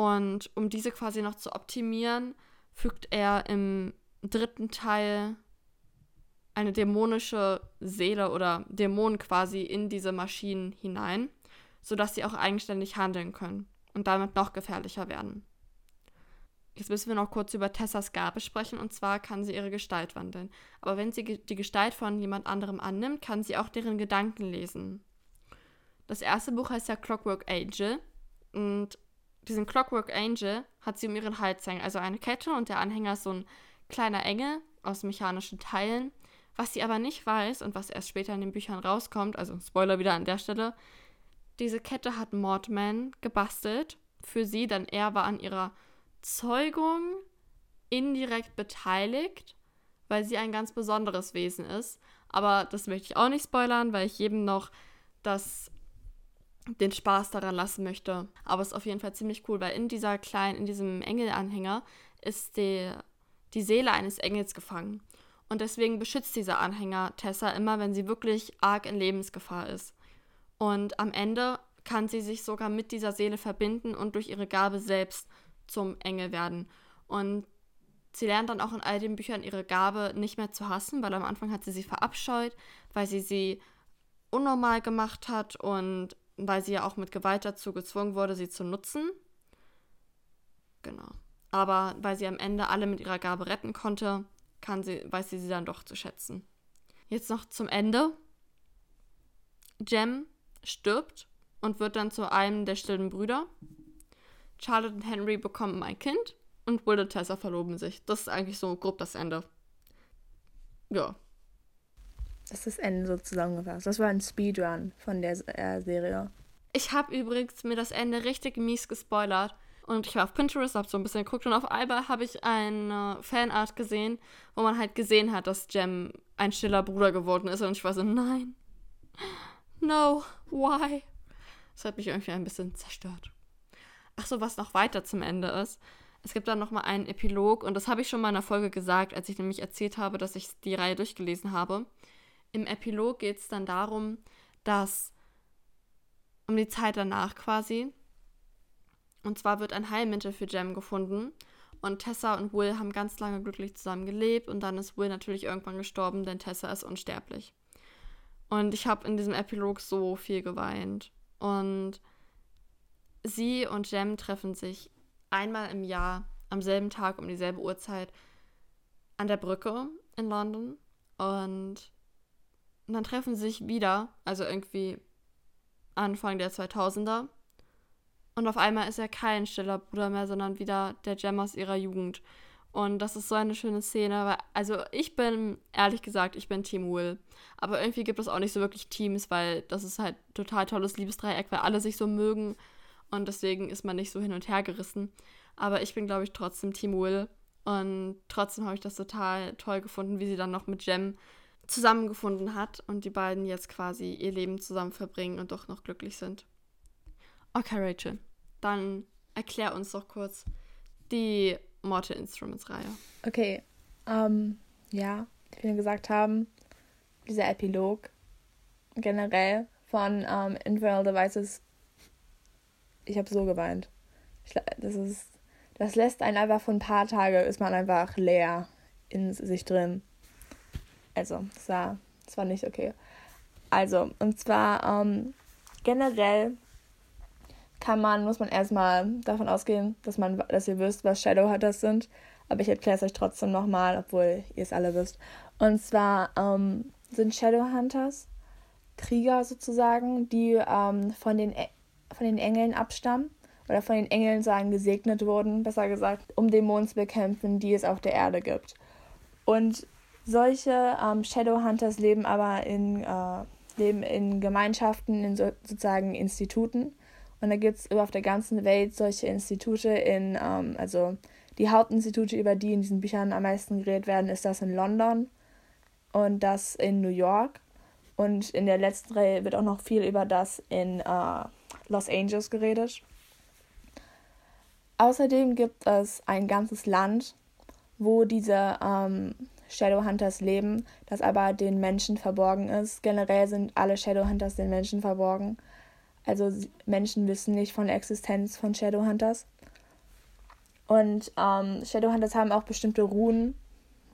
und um diese quasi noch zu optimieren, fügt er im dritten Teil eine dämonische Seele oder Dämonen quasi in diese Maschinen hinein, sodass sie auch eigenständig handeln können und damit noch gefährlicher werden. Jetzt müssen wir noch kurz über Tessas Gabe sprechen und zwar kann sie ihre Gestalt wandeln. Aber wenn sie die Gestalt von jemand anderem annimmt, kann sie auch deren Gedanken lesen. Das erste Buch heißt ja Clockwork Angel und diesen Clockwork Angel hat sie um ihren Hals hängen. Also eine Kette und der Anhänger ist so ein kleiner Engel aus mechanischen Teilen. Was sie aber nicht weiß und was erst später in den Büchern rauskommt, also Spoiler wieder an der Stelle, diese Kette hat Mordman gebastelt für sie, denn er war an ihrer Zeugung indirekt beteiligt, weil sie ein ganz besonderes Wesen ist. Aber das möchte ich auch nicht spoilern, weil ich jedem noch das den Spaß daran lassen möchte. Aber es ist auf jeden Fall ziemlich cool, weil in dieser kleinen, in diesem Engelanhänger ist die, die Seele eines Engels gefangen. Und deswegen beschützt dieser Anhänger Tessa immer, wenn sie wirklich arg in Lebensgefahr ist. Und am Ende kann sie sich sogar mit dieser Seele verbinden und durch ihre Gabe selbst zum Engel werden. Und sie lernt dann auch in all den Büchern ihre Gabe nicht mehr zu hassen, weil am Anfang hat sie sie verabscheut, weil sie sie unnormal gemacht hat und weil sie ja auch mit Gewalt dazu gezwungen wurde, sie zu nutzen. Genau. Aber weil sie am Ende alle mit ihrer Gabe retten konnte, kann sie, weiß sie sie dann doch zu schätzen. Jetzt noch zum Ende. Jem stirbt und wird dann zu einem der stillen Brüder. Charlotte und Henry bekommen ein Kind und Will und Tessa verloben sich. Das ist eigentlich so grob das Ende. Ja. Das ist das Ende so zusammengefasst. Das war ein Speedrun von der äh, Serie. Ich habe übrigens mir das Ende richtig mies gespoilert. Und ich war auf Pinterest, habe so ein bisschen geguckt und auf Alba habe ich eine Fanart gesehen, wo man halt gesehen hat, dass Jem ein stiller Bruder geworden ist. Und ich war so, nein. No, why? Das hat mich irgendwie ein bisschen zerstört. Ach so, was noch weiter zum Ende ist. Es gibt dann nochmal einen Epilog und das habe ich schon mal in einer Folge gesagt, als ich nämlich erzählt habe, dass ich die Reihe durchgelesen habe. Im Epilog geht es dann darum, dass um die Zeit danach quasi. Und zwar wird ein Heilmittel für Jem gefunden. Und Tessa und Will haben ganz lange glücklich zusammen gelebt. Und dann ist Will natürlich irgendwann gestorben, denn Tessa ist unsterblich. Und ich habe in diesem Epilog so viel geweint. Und sie und Jem treffen sich einmal im Jahr am selben Tag um dieselbe Uhrzeit an der Brücke in London. Und dann treffen sie sich wieder, also irgendwie Anfang der 2000er. Und auf einmal ist er kein stiller Bruder mehr, sondern wieder der Gem aus ihrer Jugend. Und das ist so eine schöne Szene, weil, also ich bin, ehrlich gesagt, ich bin Team Will. Aber irgendwie gibt es auch nicht so wirklich Teams, weil das ist halt total tolles Liebesdreieck, weil alle sich so mögen. Und deswegen ist man nicht so hin und her gerissen. Aber ich bin, glaube ich, trotzdem Team Will. Und trotzdem habe ich das total toll gefunden, wie sie dann noch mit Jem zusammengefunden hat und die beiden jetzt quasi ihr Leben zusammen verbringen und doch noch glücklich sind. Okay, Rachel, dann erklär uns doch kurz die Mortal Instruments Reihe. Okay, ähm, ja, wie wir gesagt haben, dieser Epilog generell von ähm, Infernal Devices, ich habe so geweint. Ich, das ist, das lässt einen einfach von ein paar Tage ist man einfach leer in sich drin. Also, das war, das war nicht okay. Also, und zwar ähm, generell kann man, muss man erstmal davon ausgehen, dass man, dass ihr wisst, was Shadowhunters sind. Aber ich erkläre es euch trotzdem nochmal, obwohl ihr es alle wisst. Und zwar ähm, sind Shadowhunters Krieger sozusagen, die ähm, von, den, e, von den Engeln abstammen oder von den Engeln sagen gesegnet wurden, besser gesagt, um Dämonen zu bekämpfen, die es auf der Erde gibt. Und solche ähm, Shadowhunters leben aber in, äh, leben in Gemeinschaften, in so, sozusagen Instituten. Und da gibt es auf der ganzen Welt solche Institute in, ähm, also die Hauptinstitute, über die in diesen Büchern am meisten geredet werden, ist das in London und das in New York. Und in der letzten Reihe wird auch noch viel über das in äh, Los Angeles geredet. Außerdem gibt es ein ganzes Land, wo diese ähm, Shadowhunters leben, das aber den Menschen verborgen ist. Generell sind alle Shadowhunters den Menschen verborgen. Also Menschen wissen nicht von der Existenz von Shadowhunters. Und ähm, Shadowhunters haben auch bestimmte Runen,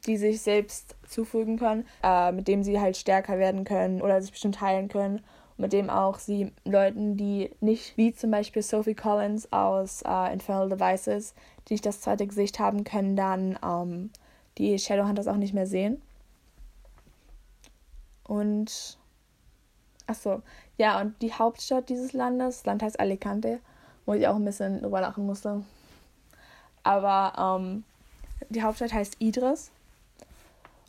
die sich selbst zufügen können, äh, mit dem sie halt stärker werden können oder sich bestimmt heilen können. mit dem auch sie Leuten, die nicht, wie zum Beispiel Sophie Collins aus äh, Infernal Devices, die nicht das zweite Gesicht haben können, dann ähm, die Shadowhunters auch nicht mehr sehen. Und achso, ja, und die Hauptstadt dieses Landes, das Land heißt Alicante, wo ich auch ein bisschen drüber lachen musste. Aber ähm, die Hauptstadt heißt Idris.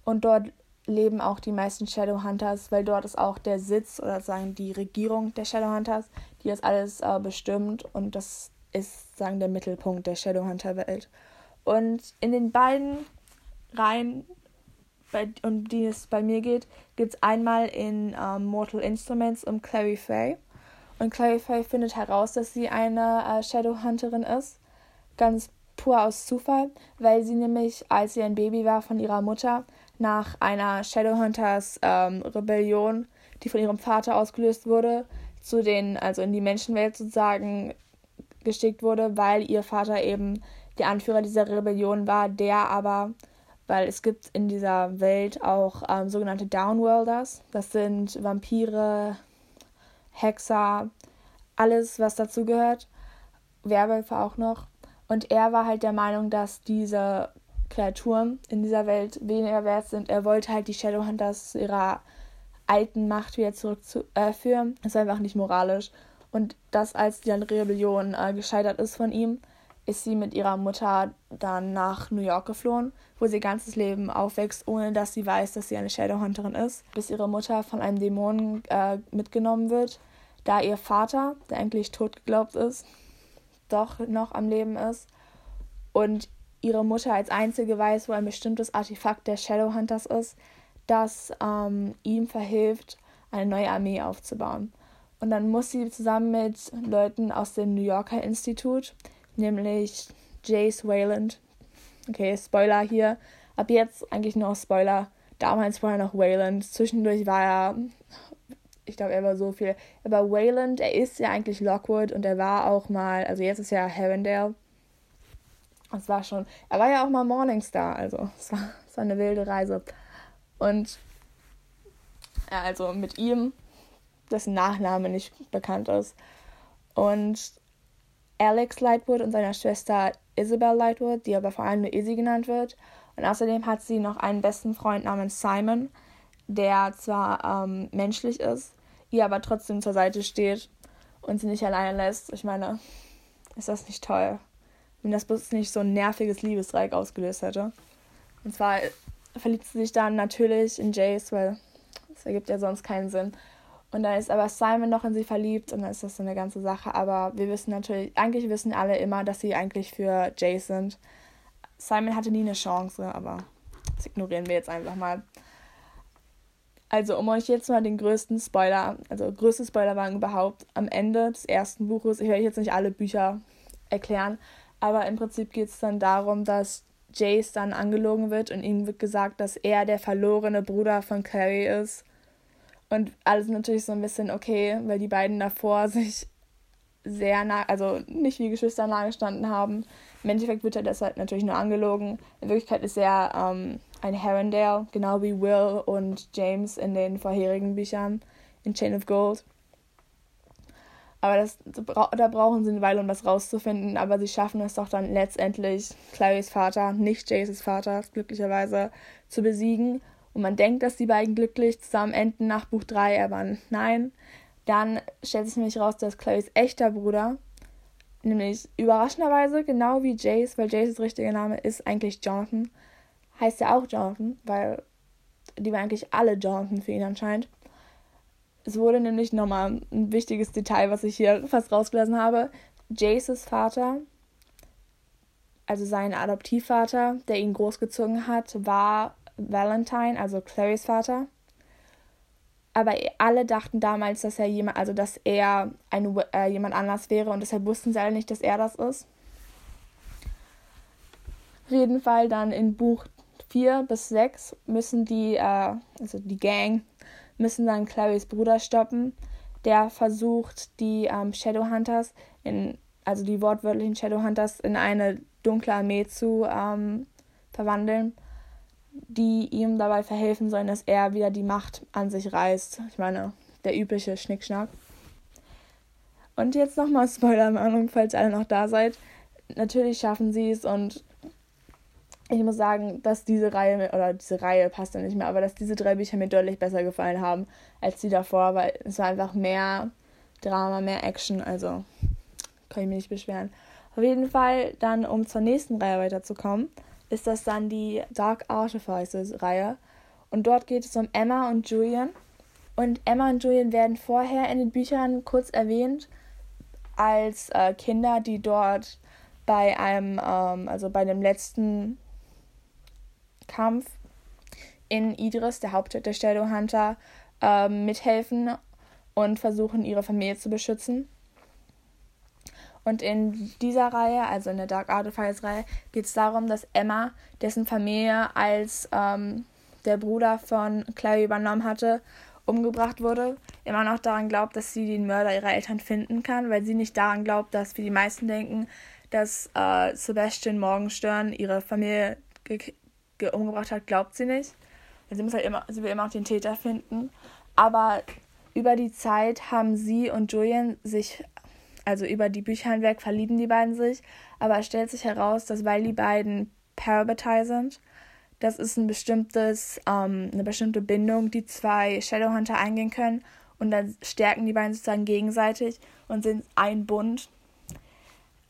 Und dort leben auch die meisten Shadowhunters, weil dort ist auch der Sitz oder sagen die Regierung der Shadowhunters, die das alles äh, bestimmt. Und das ist, sagen, der Mittelpunkt der Shadowhunter-Welt. Und in den beiden rein, bei, um die es bei mir geht, gibt es einmal in ähm, Mortal Instruments um Clary Fay. Und Clary Fay findet heraus, dass sie eine äh, Shadowhunterin ist. Ganz pur aus Zufall, weil sie nämlich, als sie ein Baby war von ihrer Mutter, nach einer Shadowhunters ähm, Rebellion, die von ihrem Vater ausgelöst wurde, zu den, also in die Menschenwelt sozusagen geschickt wurde, weil ihr Vater eben der Anführer dieser Rebellion war, der aber weil es gibt in dieser Welt auch ähm, sogenannte Downworlders. Das sind Vampire, Hexer, alles, was dazu gehört. Werwölfe auch noch. Und er war halt der Meinung, dass diese Kreaturen in dieser Welt weniger wert sind. Er wollte halt die Shadowhunters ihrer alten Macht wieder zurückführen. Äh, das ist einfach nicht moralisch. Und das, als die Rebellion äh, gescheitert ist von ihm, ist sie mit ihrer Mutter dann nach New York geflohen, wo sie ihr ganzes Leben aufwächst, ohne dass sie weiß, dass sie eine Shadowhunterin ist, bis ihre Mutter von einem Dämonen äh, mitgenommen wird, da ihr Vater, der eigentlich tot geglaubt ist, doch noch am Leben ist und ihre Mutter als einzige weiß, wo ein bestimmtes Artefakt der Shadowhunters ist, das ähm, ihm verhilft, eine neue Armee aufzubauen. Und dann muss sie zusammen mit Leuten aus dem New Yorker Institut, nämlich Jace Wayland, okay, Spoiler hier, ab jetzt eigentlich nur Spoiler, damals war er noch Wayland, zwischendurch war er, ich glaube, er war so viel, aber Wayland, er ist ja eigentlich Lockwood und er war auch mal, also jetzt ist ja Herondale, es war schon, er war ja auch mal Morningstar, also es war, es war eine wilde Reise. Und ja, also mit ihm, dessen Nachname nicht bekannt ist. Und Alex Lightwood und seiner Schwester Isabel Lightwood, die aber vor allem nur Izzy genannt wird. Und außerdem hat sie noch einen besten Freund namens Simon, der zwar ähm, menschlich ist, ihr aber trotzdem zur Seite steht und sie nicht alleine lässt. Ich meine, ist das nicht toll, wenn das bloß nicht so ein nerviges Liebesdreieck ausgelöst hätte. Und zwar verliebt sie sich dann natürlich in Jace, weil das ergibt ja sonst keinen Sinn. Und dann ist aber Simon noch in sie verliebt und dann ist das so eine ganze Sache. Aber wir wissen natürlich, eigentlich wissen alle immer, dass sie eigentlich für Jace sind. Simon hatte nie eine Chance, aber das ignorieren wir jetzt einfach mal. Also, um euch jetzt mal den größten Spoiler, also größte Spoilerwagen überhaupt, am Ende des ersten Buches, ich werde jetzt nicht alle Bücher erklären, aber im Prinzip geht es dann darum, dass Jace dann angelogen wird und ihm wird gesagt, dass er der verlorene Bruder von Carrie ist. Und alles natürlich so ein bisschen okay, weil die beiden davor sich sehr nah, also nicht wie Geschwister nahe gestanden haben. Im Endeffekt wird er deshalb natürlich nur angelogen. In Wirklichkeit ist er ähm, ein Herondale, genau wie Will und James in den vorherigen Büchern in Chain of Gold. Aber das, da brauchen sie eine Weile, um das rauszufinden. Aber sie schaffen es doch dann letztendlich, Clarys Vater, nicht Jaces Vater, glücklicherweise, zu besiegen. Und man denkt, dass die beiden glücklich zusammen enden nach Buch 3, aber nein. Dann stellt sich nämlich raus, dass Clarys echter Bruder, nämlich überraschenderweise genau wie Jace, weil Jaces richtiger Name ist eigentlich Jonathan, heißt er auch Jonathan, weil die waren eigentlich alle Jonathan für ihn anscheinend. Es wurde nämlich nochmal ein wichtiges Detail, was ich hier fast rausgelassen habe. Jaces Vater, also sein Adoptivvater, der ihn großgezogen hat, war Valentine, also Clarys Vater. Aber alle dachten damals, dass er jemand, also dass er ein, äh, jemand anders wäre und deshalb wussten sie alle nicht, dass er das ist. Auf jeden Fall dann in Buch 4 bis 6 müssen die, äh, also die Gang, müssen dann Clarys Bruder stoppen. Der versucht, die ähm, Shadowhunters, in, also die wortwörtlichen Shadowhunters, in eine dunkle Armee zu ähm, verwandeln, die ihm dabei verhelfen sollen, dass er wieder die Macht an sich reißt. Ich meine, der übliche Schnickschnack. Und jetzt nochmal Spoilerwarnung, falls ihr alle noch da seid. Natürlich schaffen sie es und ich muss sagen, dass diese Reihe, oder diese Reihe passt ja nicht mehr, aber dass diese drei Bücher mir deutlich besser gefallen haben als die davor, weil es war einfach mehr Drama, mehr Action, also kann ich mich nicht beschweren. Auf jeden Fall, dann um zur nächsten Reihe weiterzukommen, ist das dann die Dark Artifices Reihe. Und dort geht es um Emma und Julian. Und Emma und Julian werden vorher in den Büchern kurz erwähnt als äh, Kinder, die dort bei einem, ähm, also bei dem letzten Kampf in Idris, der Hauptstadt der Shadowhunter, ähm, mithelfen und versuchen, ihre Familie zu beschützen. Und in dieser Reihe, also in der Dark Artifice Reihe, geht es darum, dass Emma, dessen Familie als ähm, der Bruder von Clary übernommen hatte, umgebracht wurde, immer noch daran glaubt, dass sie den Mörder ihrer Eltern finden kann, weil sie nicht daran glaubt, dass, wie die meisten denken, dass äh, Sebastian Morgenstern ihre Familie umgebracht hat, glaubt sie nicht. Sie muss halt immer, sie will immer auch den Täter finden. Aber über die Zeit haben sie und Julian sich, also über die Bücher hinweg, verlieben die beiden sich. Aber es stellt sich heraus, dass weil die beiden Parabatai sind, das ist ein bestimmtes, ähm, eine bestimmte Bindung, die zwei Shadowhunter eingehen können. Und dann stärken die beiden sozusagen gegenseitig und sind ein Bund.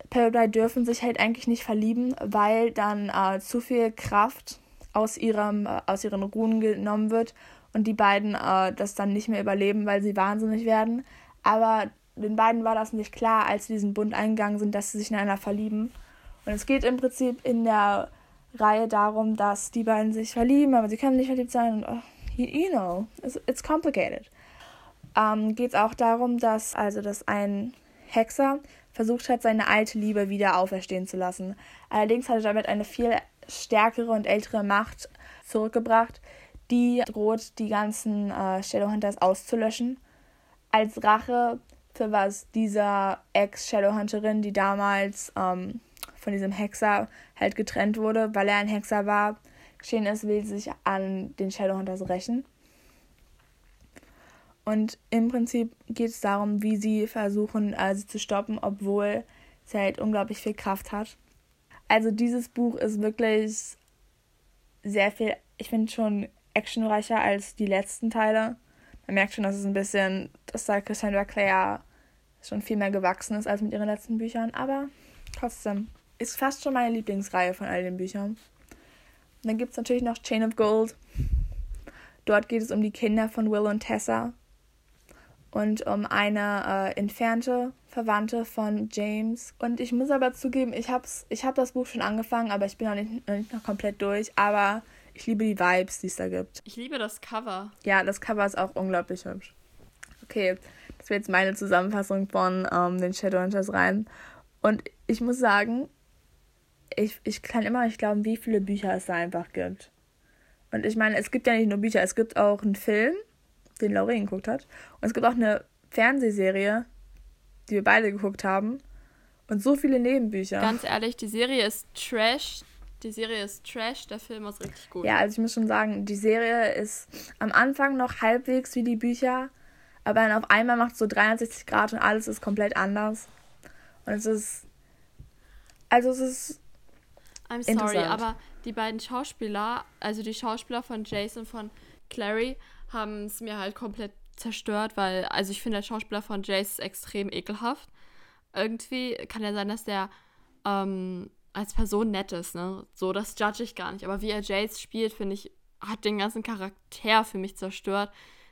Parabatai dürfen sich halt eigentlich nicht verlieben, weil dann äh, zu viel Kraft aus, ihrem, äh, aus ihren Runen genommen wird und die beiden äh, das dann nicht mehr überleben, weil sie wahnsinnig werden. Aber den beiden war das nicht klar, als sie diesen Bund eingegangen sind, dass sie sich in einer verlieben. Und es geht im Prinzip in der Reihe darum, dass die beiden sich verlieben, aber sie können nicht verliebt sein und oh, you, know, it's, it's complicated. Ähm, geht auch darum, dass also dass ein Hexer versucht hat, seine alte Liebe wieder auferstehen zu lassen. Allerdings hat er damit eine viel stärkere und ältere Macht zurückgebracht, die droht, die ganzen äh, Shadowhunters auszulöschen. Als Rache für was dieser Ex-Shadowhunterin, die damals ähm, von diesem Hexer halt getrennt wurde, weil er ein Hexer war, geschehen ist, will sie sich an den Shadowhunters rächen. Und im Prinzip geht es darum, wie sie versuchen, sie zu stoppen, obwohl sie halt unglaublich viel Kraft hat. Also dieses Buch ist wirklich sehr viel, ich finde schon actionreicher als die letzten Teile. Man merkt schon, dass es ein bisschen, dass da Cassandra Clare schon viel mehr gewachsen ist als mit ihren letzten Büchern, aber trotzdem ist fast schon meine Lieblingsreihe von all den Büchern. Und dann gibt es natürlich noch Chain of Gold. Dort geht es um die Kinder von Will und Tessa und um eine äh, entfernte Verwandte von James. Und ich muss aber zugeben, ich habe ich hab das Buch schon angefangen, aber ich bin noch nicht, noch nicht noch komplett durch. Aber ich liebe die Vibes, die es da gibt. Ich liebe das Cover. Ja, das Cover ist auch unglaublich hübsch. Okay, das wäre jetzt meine Zusammenfassung von ähm, den Shadowhunters rein. Und ich muss sagen, ich, ich kann immer nicht glauben, wie viele Bücher es da einfach gibt. Und ich meine, es gibt ja nicht nur Bücher, es gibt auch einen Film, den Lauren geguckt hat. Und es gibt auch eine Fernsehserie, die wir beide geguckt haben. Und so viele Nebenbücher. Ganz ehrlich, die Serie ist Trash. Die Serie ist Trash, der Film ist richtig gut. Ja, also ich muss schon sagen, die Serie ist am Anfang noch halbwegs wie die Bücher, aber dann auf einmal macht es so 360 Grad und alles ist komplett anders. Und es ist. Also es ist. I'm sorry, aber die beiden Schauspieler, also die Schauspieler von Jason von Clary, haben es mir halt komplett zerstört, weil, also ich finde, der Schauspieler von Jace ist extrem ekelhaft. Irgendwie kann ja sein, dass der ähm, als Person nett ist, ne? So, das judge ich gar nicht. Aber wie er Jace spielt, finde ich, hat den ganzen Charakter für mich zerstört,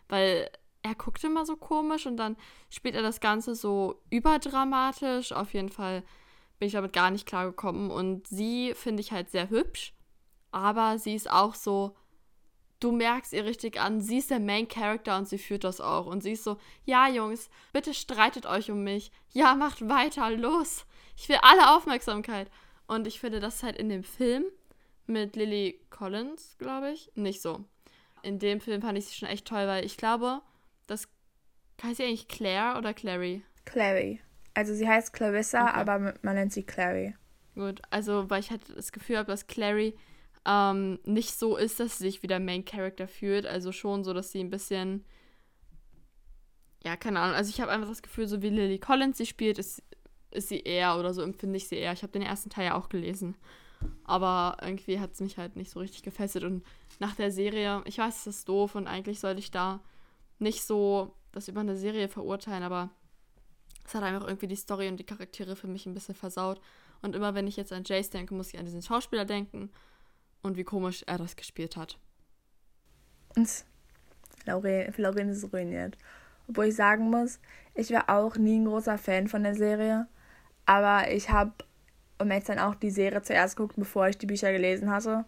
weil er guckt immer so komisch und dann spielt er das Ganze so überdramatisch. Auf jeden Fall bin ich damit gar nicht klargekommen. Und sie finde ich halt sehr hübsch, aber sie ist auch so du merkst ihr richtig an, sie ist der Main Character und sie führt das auch. Und sie ist so, ja, Jungs, bitte streitet euch um mich. Ja, macht weiter, los. Ich will alle Aufmerksamkeit. Und ich finde das halt in dem Film mit Lily Collins, glaube ich, nicht so. In dem Film fand ich sie schon echt toll, weil ich glaube, das heißt sie eigentlich Claire oder Clary? Clary. Also sie heißt Clarissa, okay. aber man nennt sie Clary. Gut, also weil ich halt das Gefühl habe, dass Clary ähm, nicht so ist, dass sie sich wie der Main Character fühlt. Also schon so, dass sie ein bisschen. Ja, keine Ahnung. Also ich habe einfach das Gefühl, so wie Lily Collins sie spielt, ist, ist sie eher oder so empfinde ich sie eher. Ich habe den ersten Teil ja auch gelesen. Aber irgendwie hat es mich halt nicht so richtig gefesselt. Und nach der Serie, ich weiß, es ist doof und eigentlich sollte ich da nicht so das über eine Serie verurteilen, aber es hat einfach irgendwie die Story und die Charaktere für mich ein bisschen versaut. Und immer wenn ich jetzt an Jace denke, muss ich an diesen Schauspieler denken und wie komisch er das gespielt hat. Und Lauren, ist ruiniert. Obwohl ich sagen muss, ich war auch nie ein großer Fan von der Serie. Aber ich habe, um jetzt dann auch die Serie zuerst geguckt, bevor ich die Bücher gelesen hatte.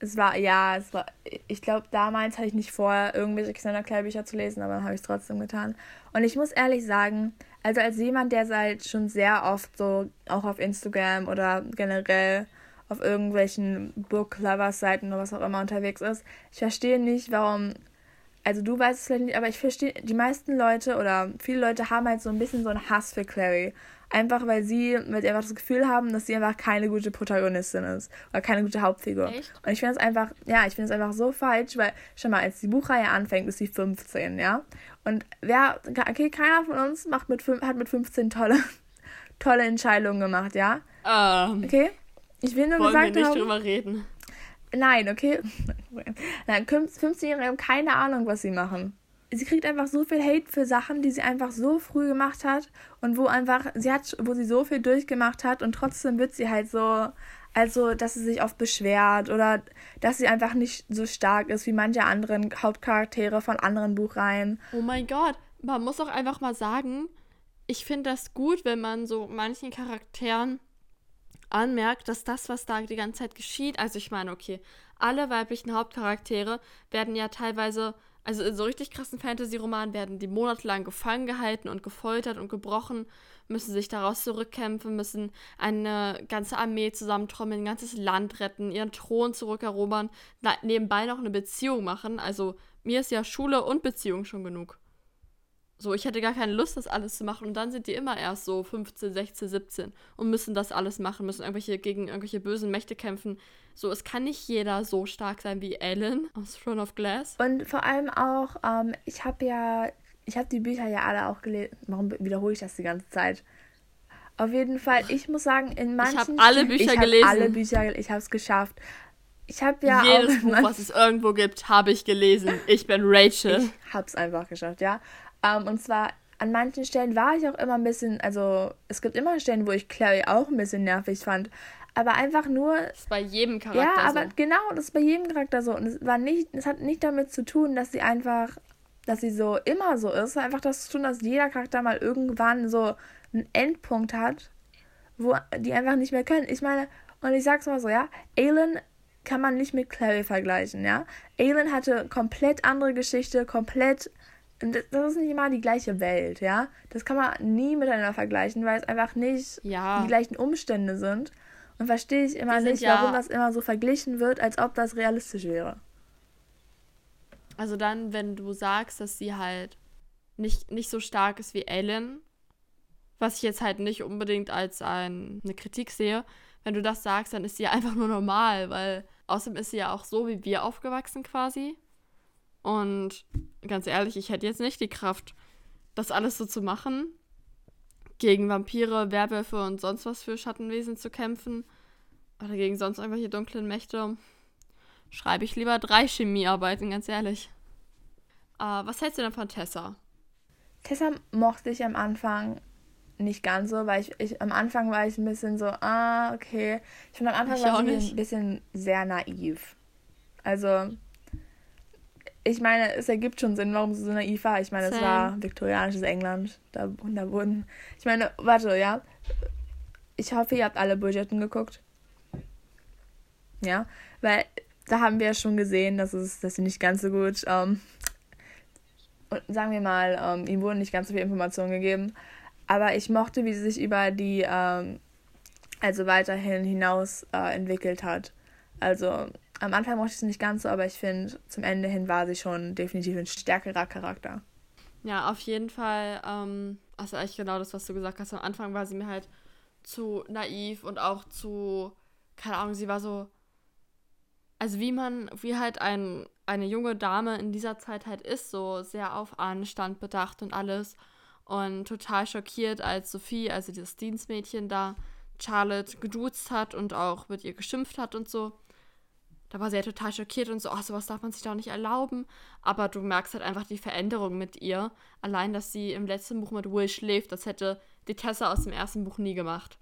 Es war, ja, es war, ich glaube, damals hatte ich nicht vor, irgendwelche Xander-Bücher zu lesen, aber dann habe ich es trotzdem getan. Und ich muss ehrlich sagen, also als jemand, der halt schon sehr oft so, auch auf Instagram oder generell auf irgendwelchen Book Lovers Seiten oder was auch immer unterwegs ist. Ich verstehe nicht, warum also du weißt es vielleicht nicht, aber ich verstehe, die meisten Leute oder viele Leute haben halt so ein bisschen so einen Hass für Clary. Einfach weil sie mit einfach das Gefühl haben, dass sie einfach keine gute Protagonistin ist oder keine gute Hauptfigur. Echt? Und ich finde es einfach, ja, ich finde es einfach so falsch, weil, schau mal, als die Buchreihe anfängt, ist sie 15, ja. Und wer, okay, keiner von uns macht mit, hat mit 15 tolle, tolle Entscheidungen gemacht, ja. Ähm, okay? Ich will nur wollen gesagt wir nicht haben, drüber reden. Nein, okay. Nein, 15-Jährige haben keine Ahnung, was sie machen sie kriegt einfach so viel Hate für Sachen, die sie einfach so früh gemacht hat und wo einfach, sie hat, wo sie so viel durchgemacht hat und trotzdem wird sie halt so, also, dass sie sich oft beschwert oder dass sie einfach nicht so stark ist wie manche anderen Hauptcharaktere von anderen Buchreihen. Oh mein Gott, man muss auch einfach mal sagen, ich finde das gut, wenn man so manchen Charakteren anmerkt, dass das, was da die ganze Zeit geschieht, also ich meine, okay, alle weiblichen Hauptcharaktere werden ja teilweise also in so richtig krassen Fantasy-Romanen werden die monatelang gefangen gehalten und gefoltert und gebrochen, müssen sich daraus zurückkämpfen, müssen eine ganze Armee zusammentrommeln, ein ganzes Land retten, ihren Thron zurückerobern, nebenbei noch eine Beziehung machen. Also mir ist ja Schule und Beziehung schon genug. So, ich hätte gar keine Lust, das alles zu machen. Und dann sind die immer erst so 15, 16, 17 und müssen das alles machen, müssen irgendwelche gegen irgendwelche bösen Mächte kämpfen. So, es kann nicht jeder so stark sein wie Ellen aus Throne of Glass. Und vor allem auch, ähm, ich habe ja, ich habe die Bücher ja alle auch gelesen. Warum wiederhole ich das die ganze Zeit? Auf jeden Fall, ich muss sagen, in manchen. Ich habe alle Bücher ich gelesen. alle Bücher, ich habe es geschafft. Ich habe ja Jedes Buch, was es irgendwo gibt, habe ich gelesen. Ich bin Rachel. Ich habe es einfach geschafft, ja. Um, ähm, und zwar an manchen Stellen war ich auch immer ein bisschen, also es gibt immer Stellen, wo ich Clary auch ein bisschen nervig fand. Aber einfach nur. Das ist bei jedem Charakter ja, so. Ja, aber genau, das ist bei jedem Charakter so. Und es war nicht, es hat nicht damit zu tun, dass sie einfach, dass sie so immer so ist. Es hat einfach das zu tun, dass jeder Charakter mal irgendwann so einen Endpunkt hat, wo die einfach nicht mehr können. Ich meine, und ich sag's mal so, ja, Aelin kann man nicht mit Clary vergleichen, ja. Aelin hatte komplett andere Geschichte, komplett das ist nicht immer die gleiche Welt, ja. Das kann man nie miteinander vergleichen, weil es einfach nicht ja. die gleichen Umstände sind. Und verstehe ich immer nicht, ja warum das immer so verglichen wird, als ob das realistisch wäre. Also dann, wenn du sagst, dass sie halt nicht, nicht so stark ist wie Ellen, was ich jetzt halt nicht unbedingt als ein, eine Kritik sehe, wenn du das sagst, dann ist sie einfach nur normal, weil außerdem ist sie ja auch so wie wir aufgewachsen quasi. Und ganz ehrlich, ich hätte jetzt nicht die Kraft, das alles so zu machen, gegen Vampire, Werwölfe und sonst was für Schattenwesen zu kämpfen oder gegen sonst irgendwelche dunklen Mächte. Schreibe ich lieber drei Chemiearbeiten, ganz ehrlich. Uh, was hältst du denn von Tessa? Tessa mochte ich am Anfang nicht ganz so, weil ich, ich am Anfang war ich ein bisschen so, ah, okay. Ich finde am Anfang ich war sie ein bisschen sehr naiv. Also ich meine, es ergibt schon Sinn, warum sie so naiv war. Ich meine, es war viktorianisches England. Da, da wurden. Ich meine, warte, ja. Ich hoffe, ihr habt alle Bridgerton geguckt. Ja, weil da haben wir ja schon gesehen, dass, es, dass sie nicht ganz so gut. Ähm, und sagen wir mal, ähm, ihm wurden nicht ganz so viele Informationen gegeben. Aber ich mochte, wie sie sich über die. Ähm, also weiterhin hinaus äh, entwickelt hat. Also am Anfang mochte ich sie nicht ganz so, aber ich finde, zum Ende hin war sie schon definitiv ein stärkerer Charakter. Ja, auf jeden Fall. Ähm, also eigentlich genau das, was du gesagt hast. Am Anfang war sie mir halt zu naiv und auch zu, keine Ahnung, sie war so, also wie man, wie halt ein, eine junge Dame in dieser Zeit halt ist, so sehr auf Anstand bedacht und alles. Und total schockiert, als Sophie, also dieses Dienstmädchen da, Charlotte geduzt hat und auch mit ihr geschimpft hat und so da war sie ja total schockiert und so, ach, sowas darf man sich doch nicht erlauben. Aber du merkst halt einfach die Veränderung mit ihr. Allein, dass sie im letzten Buch mit Will schläft, das hätte die Tessa aus dem ersten Buch nie gemacht.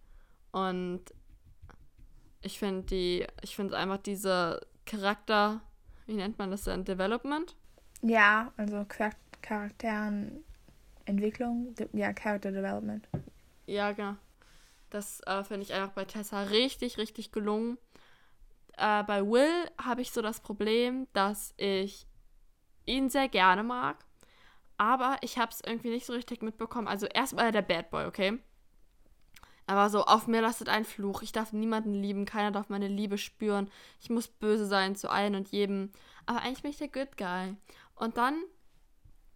Und ich finde die, ich finde einfach diese Charakter, wie nennt man das denn, Development? Ja, also Charakterenentwicklung, ja, Character Development. Ja, genau. Das äh, finde ich einfach bei Tessa richtig, richtig gelungen äh, bei Will habe ich so das Problem, dass ich ihn sehr gerne mag, aber ich habe es irgendwie nicht so richtig mitbekommen. Also erstmal der Bad Boy, okay? Aber so, auf mir lastet ein Fluch. Ich darf niemanden lieben, keiner darf meine Liebe spüren. Ich muss böse sein zu allen und jedem. Aber eigentlich bin ich der Good Guy. Und dann,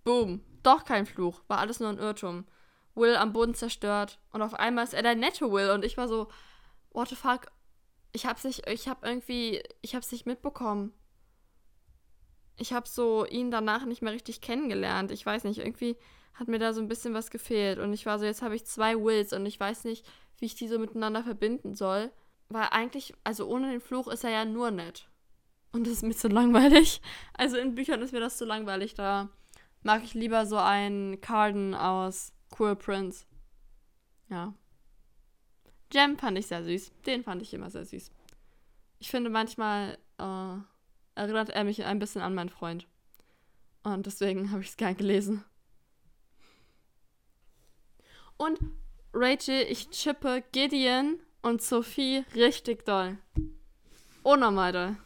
boom, doch kein Fluch. War alles nur ein Irrtum. Will am Boden zerstört. Und auf einmal ist er der nette Will. Und ich war so, what the fuck? Ich hab's nicht, ich hab irgendwie, ich hab's nicht mitbekommen. Ich hab so ihn danach nicht mehr richtig kennengelernt. Ich weiß nicht, irgendwie hat mir da so ein bisschen was gefehlt. Und ich war so, jetzt habe ich zwei Wills und ich weiß nicht, wie ich die so miteinander verbinden soll. Weil eigentlich, also ohne den Fluch ist er ja nur nett. Und das ist mir zu langweilig. Also in Büchern ist mir das zu langweilig. Da mag ich lieber so einen Carden aus Cool Prince. Ja. Jem fand ich sehr süß. Den fand ich immer sehr süß. Ich finde manchmal äh, erinnert er mich ein bisschen an meinen Freund. Und deswegen habe ich es gern gelesen. Und Rachel, ich chippe Gideon und Sophie richtig doll. Unnormal doll.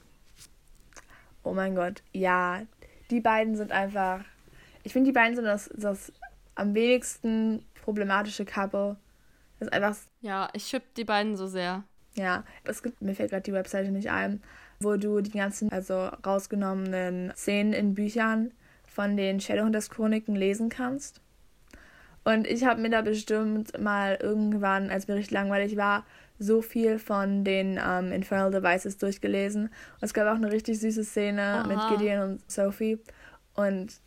Oh mein Gott, ja. Die beiden sind einfach. Ich finde, die beiden sind das, das am wenigsten problematische Couple. Das ist einfach. Ja, ich chippe die beiden so sehr. Ja, es gibt, mir fällt gerade die Webseite nicht ein, wo du die ganzen, also rausgenommenen Szenen in Büchern von den Shadowhunters Chroniken lesen kannst. Und ich habe mir da bestimmt mal irgendwann, als mir richtig langweilig war, so viel von den ähm, Infernal Devices durchgelesen. Und es gab auch eine richtig süße Szene Aha. mit Gideon und Sophie. Und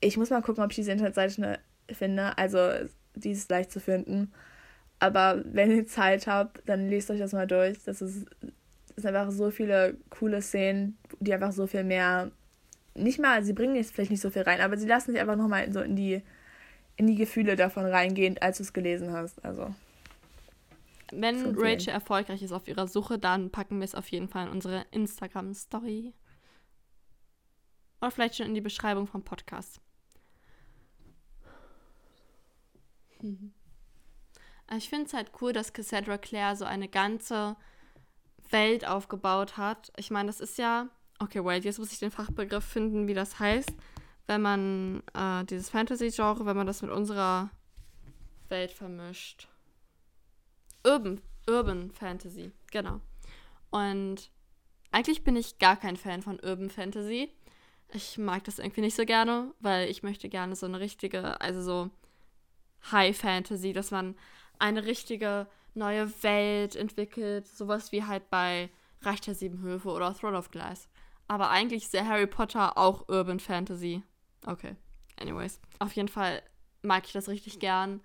ich muss mal gucken, ob ich diese Internetseite finde. Also, die ist leicht zu finden. Aber wenn ihr Zeit habt, dann lest euch das mal durch. Das ist, das sind einfach so viele coole Szenen, die einfach so viel mehr. Nicht mal, sie bringen jetzt vielleicht nicht so viel rein, aber sie lassen sich einfach nochmal so in die in die Gefühle davon reingehend, als du es gelesen hast. Also. Wenn Rachel erfolgreich ist auf ihrer Suche, dann packen wir es auf jeden Fall in unsere Instagram-Story. Oder vielleicht schon in die Beschreibung vom Podcast. Mhm. Ich finde es halt cool, dass Cassandra Clare so eine ganze Welt aufgebaut hat. Ich meine, das ist ja. Okay, wait, jetzt muss ich den Fachbegriff finden, wie das heißt wenn man äh, dieses Fantasy-Genre, wenn man das mit unserer Welt vermischt. Urban, Urban Fantasy, genau. Und eigentlich bin ich gar kein Fan von Urban Fantasy. Ich mag das irgendwie nicht so gerne, weil ich möchte gerne so eine richtige, also so High Fantasy, dass man eine richtige neue Welt entwickelt, sowas wie halt bei Reich der Sieben Höfe oder Throne of Glass. Aber eigentlich ist der Harry Potter auch Urban Fantasy. Okay. Anyways. Auf jeden Fall mag ich das richtig gern.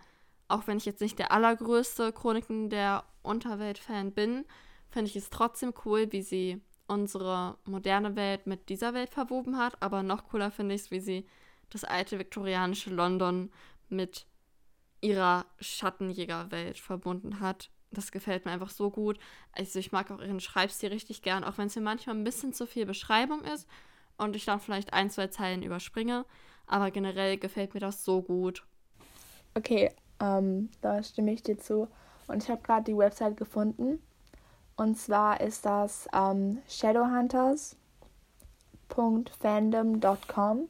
Auch wenn ich jetzt nicht der allergrößte Chroniken der Unterwelt-Fan bin, finde ich es trotzdem cool, wie sie unsere moderne Welt mit dieser Welt verwoben hat. Aber noch cooler finde ich es, wie sie das alte viktorianische London mit ihrer Schattenjägerwelt verbunden hat. Das gefällt mir einfach so gut. Also ich mag auch ihren Schreibstil richtig gern, auch wenn es mir manchmal ein bisschen zu viel Beschreibung ist und ich dann vielleicht ein, zwei Zeilen überspringe. Aber generell gefällt mir das so gut. Okay, ähm, da stimme ich dir zu. Und ich habe gerade die Website gefunden. Und zwar ist das ähm, shadowhunters.fandom.com.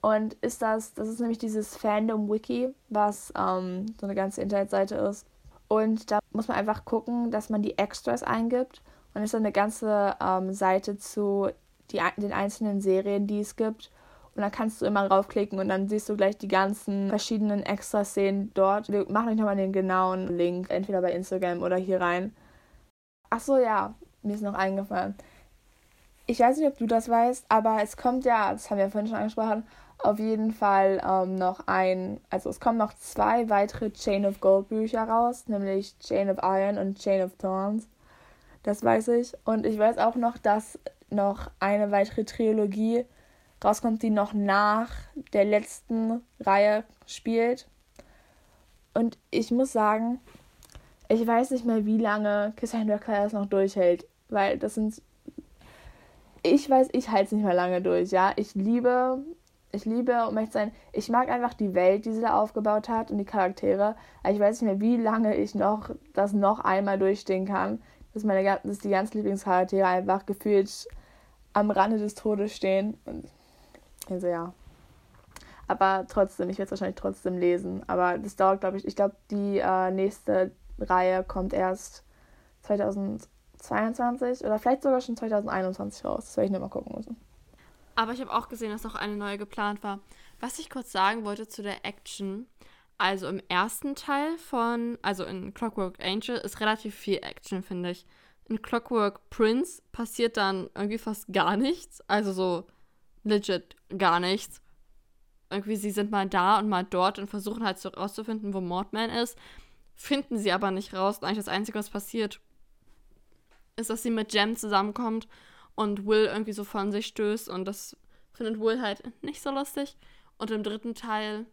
Und ist das, das ist nämlich dieses Fandom-Wiki, was ähm, so eine ganze Internetseite ist. Und da muss man einfach gucken, dass man die Extras eingibt. Und ist dann eine ganze ähm, Seite zu die, den einzelnen Serien, die es gibt. Und dann kannst du immer raufklicken und dann siehst du gleich die ganzen verschiedenen Extra-Szenen dort. Wir machen euch nochmal den genauen Link, entweder bei Instagram oder hier rein. Ach so, ja, mir ist noch eingefallen. Ich weiß nicht, ob du das weißt, aber es kommt ja, das haben wir ja vorhin schon angesprochen, auf jeden Fall ähm, noch ein, also es kommen noch zwei weitere Chain of Gold Bücher raus, nämlich Chain of Iron und Chain of Thorns. Das weiß ich. Und ich weiß auch noch, dass noch eine weitere Trilogie rauskommt, die noch nach der letzten Reihe spielt. Und ich muss sagen, ich weiß nicht mehr, wie lange Cassandra Clare das noch durchhält, weil das sind. Ich weiß, ich halte es nicht mehr lange durch, ja. Ich liebe, ich liebe, um echt sein, ich mag einfach die Welt, die sie da aufgebaut hat und die Charaktere. Ich weiß nicht mehr, wie lange ich noch das noch einmal durchstehen kann, dass meine dass die ganzen Lieblingscharaktere einfach gefühlt am Rande des Todes stehen. Und, also ja. Aber trotzdem, ich werde es wahrscheinlich trotzdem lesen. Aber das dauert, glaube ich, ich glaube, die äh, nächste Reihe kommt erst 2022 oder vielleicht sogar schon 2021 raus. Das werde ich nochmal gucken müssen. Aber ich habe auch gesehen, dass noch eine neue geplant war. Was ich kurz sagen wollte zu der Action. Also im ersten Teil von, also in Clockwork Angel ist relativ viel Action, finde ich. In Clockwork Prince passiert dann irgendwie fast gar nichts. Also so legit gar nichts. Irgendwie, sie sind mal da und mal dort und versuchen halt so rauszufinden, wo Mordman ist. Finden sie aber nicht raus. Und eigentlich das Einzige, was passiert, ist, dass sie mit Jem zusammenkommt und Will irgendwie so von sich stößt. Und das findet Will halt nicht so lustig. Und im dritten Teil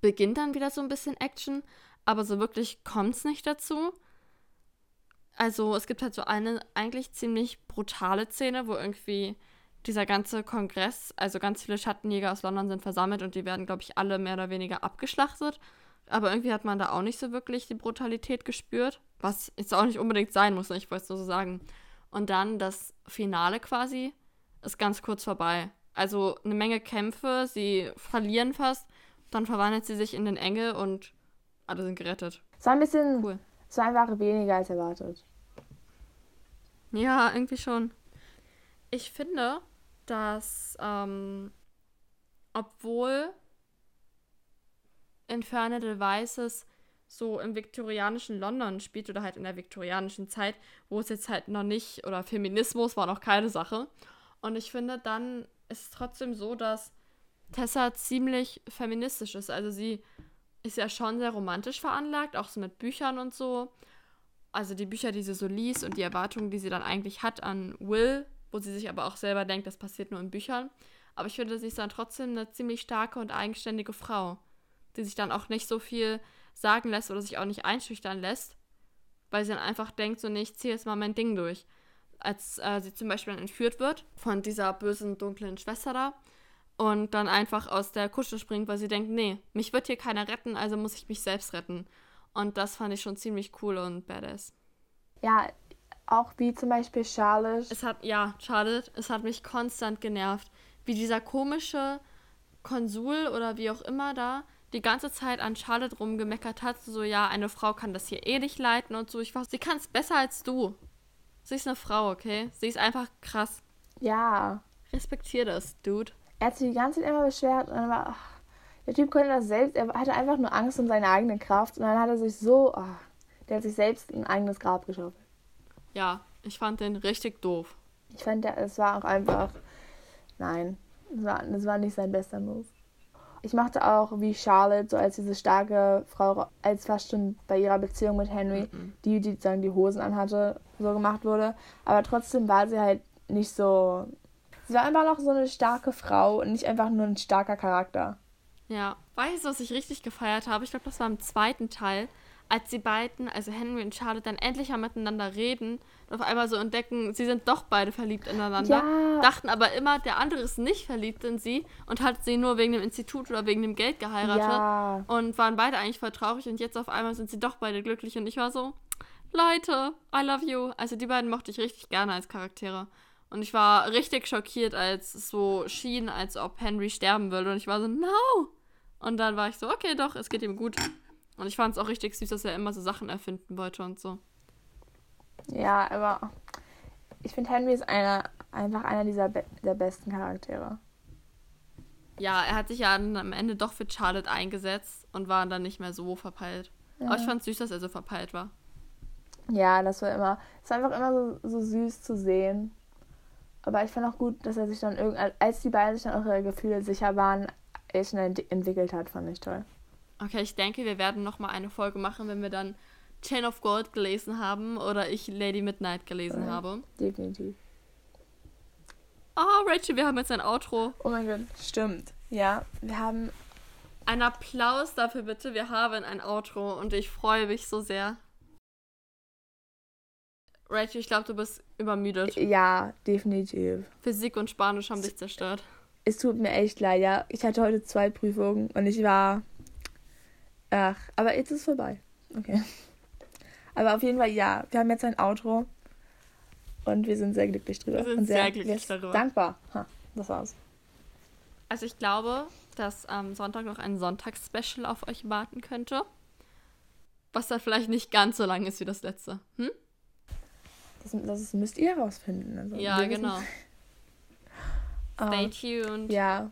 beginnt dann wieder so ein bisschen Action, aber so wirklich kommt es nicht dazu. Also es gibt halt so eine eigentlich ziemlich brutale Szene, wo irgendwie dieser ganze Kongress, also ganz viele Schattenjäger aus London sind versammelt und die werden, glaube ich, alle mehr oder weniger abgeschlachtet. Aber irgendwie hat man da auch nicht so wirklich die Brutalität gespürt, was jetzt auch nicht unbedingt sein muss, ne? ich wollte es nur so sagen. Und dann das Finale quasi ist ganz kurz vorbei. Also eine Menge Kämpfe, sie verlieren fast, dann verwandelt sie sich in den Engel und alle sind gerettet. Es war ein bisschen, cool. es war einfach weniger als erwartet. Ja, irgendwie schon. Ich finde, dass, ähm, obwohl Infernal Devices so im viktorianischen London spielt oder halt in der viktorianischen Zeit, wo es jetzt halt noch nicht, oder Feminismus war noch keine Sache. Und ich finde, dann ist es trotzdem so, dass Tessa ziemlich feministisch ist. Also sie ist ja schon sehr romantisch veranlagt, auch so mit Büchern und so. Also die Bücher, die sie so liest und die Erwartungen, die sie dann eigentlich hat an Will, wo sie sich aber auch selber denkt, das passiert nur in Büchern. Aber ich finde, sie ist dann trotzdem eine ziemlich starke und eigenständige Frau, die sich dann auch nicht so viel sagen lässt oder sich auch nicht einschüchtern lässt, weil sie dann einfach denkt, so, nee, ich ziehe jetzt mal mein Ding durch. Als äh, sie zum Beispiel dann entführt wird von dieser bösen, dunklen Schwester da und dann einfach aus der Kutsche springt, weil sie denkt, nee, mich wird hier keiner retten, also muss ich mich selbst retten. Und das fand ich schon ziemlich cool und badass. Ja, auch wie zum Beispiel Charlotte. Es hat, ja, Charlotte, es hat mich konstant genervt, wie dieser komische Konsul oder wie auch immer da die ganze Zeit an Charlotte rumgemeckert hat, so ja, eine Frau kann das hier eh nicht leiten und so. Ich war, sie kann es besser als du. Sie ist eine Frau, okay? Sie ist einfach krass. Ja. Respektier das, Dude. Er hat sich die ganze Zeit immer beschwert und dann war, ach, der Typ konnte das selbst, er hatte einfach nur Angst um seine eigene Kraft und dann hat er sich so, ach, der hat sich selbst ein eigenes Grab geschaufelt. Ja, ich fand den richtig doof. Ich fand, der, es war auch einfach, nein, es war, das war nicht sein bester Move. Ich mochte auch, wie Charlotte, so als diese starke Frau, als fast schon bei ihrer Beziehung mit Henry, mhm. die, die sozusagen die Hosen anhatte, so gemacht wurde. Aber trotzdem war sie halt nicht so. Sie war einfach noch so eine starke Frau und nicht einfach nur ein starker Charakter. Ja, weißt du, was ich richtig gefeiert habe? Ich glaube, das war im zweiten Teil, als die beiden, also Henry und Charlotte, dann endlich mal miteinander reden und auf einmal so entdecken, sie sind doch beide verliebt ineinander. Ja. Dachten aber immer, der andere ist nicht verliebt in sie und hat sie nur wegen dem Institut oder wegen dem Geld geheiratet. Ja. Und waren beide eigentlich voll traurig und jetzt auf einmal sind sie doch beide glücklich und ich war so, Leute, I love you. Also die beiden mochte ich richtig gerne als Charaktere. Und ich war richtig schockiert, als es so schien, als ob Henry sterben würde. Und ich war so, no! Und dann war ich so, okay, doch, es geht ihm gut. Und ich fand es auch richtig süß, dass er immer so Sachen erfinden wollte und so. Ja, aber ich finde, Henry ist einer, einfach einer dieser Be der besten Charaktere. Ja, er hat sich ja am Ende doch für Charlotte eingesetzt und war dann nicht mehr so verpeilt. Ja. Aber ich fand es süß, dass er so verpeilt war. Ja, das war immer, es war einfach immer so, so süß zu sehen. Aber ich fand auch gut, dass er sich dann irgendwann, als die beiden sich dann auch ihre Gefühle sicher waren, er schnell entwickelt hat, fand ich toll. Okay, ich denke, wir werden nochmal eine Folge machen, wenn wir dann Chain of Gold gelesen haben oder ich Lady Midnight gelesen ja, habe. Definitiv. Oh, Rachel, wir haben jetzt ein Outro. Oh mein Gott, stimmt. Ja, wir haben. Ein Applaus dafür bitte. Wir haben ein Outro und ich freue mich so sehr. Rachel, ich glaube, du bist übermüdet. Ja, definitiv. Physik und Spanisch haben dich zerstört. Es tut mir echt leid, ja. Ich hatte heute zwei Prüfungen und ich war Ach, aber jetzt ist es vorbei. Okay. Aber auf jeden Fall, ja, wir haben jetzt ein Outro und wir sind sehr glücklich drüber. Wir sind und sehr, sehr glücklich darüber. Dankbar. Ha, das war's. Also ich glaube, dass am Sonntag noch ein Sonntagsspecial auf euch warten könnte. Was dann vielleicht nicht ganz so lang ist wie das letzte. Hm? Das, das müsst ihr herausfinden. Also, Ja, genau. Ah, Stay tuned. ja,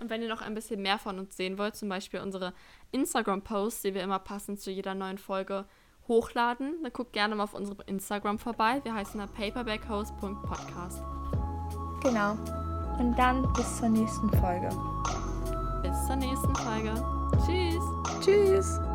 Und wenn ihr noch ein bisschen mehr von uns sehen wollt, zum Beispiel unsere Instagram-Posts, die wir immer passend zu jeder neuen Folge hochladen, dann guckt gerne mal auf unserem Instagram vorbei. Wir heißen da paperbackhost.podcast. genau. Und dann bis zur nächsten Folge. Bis zur nächsten Folge. Tschüss. Tschüss.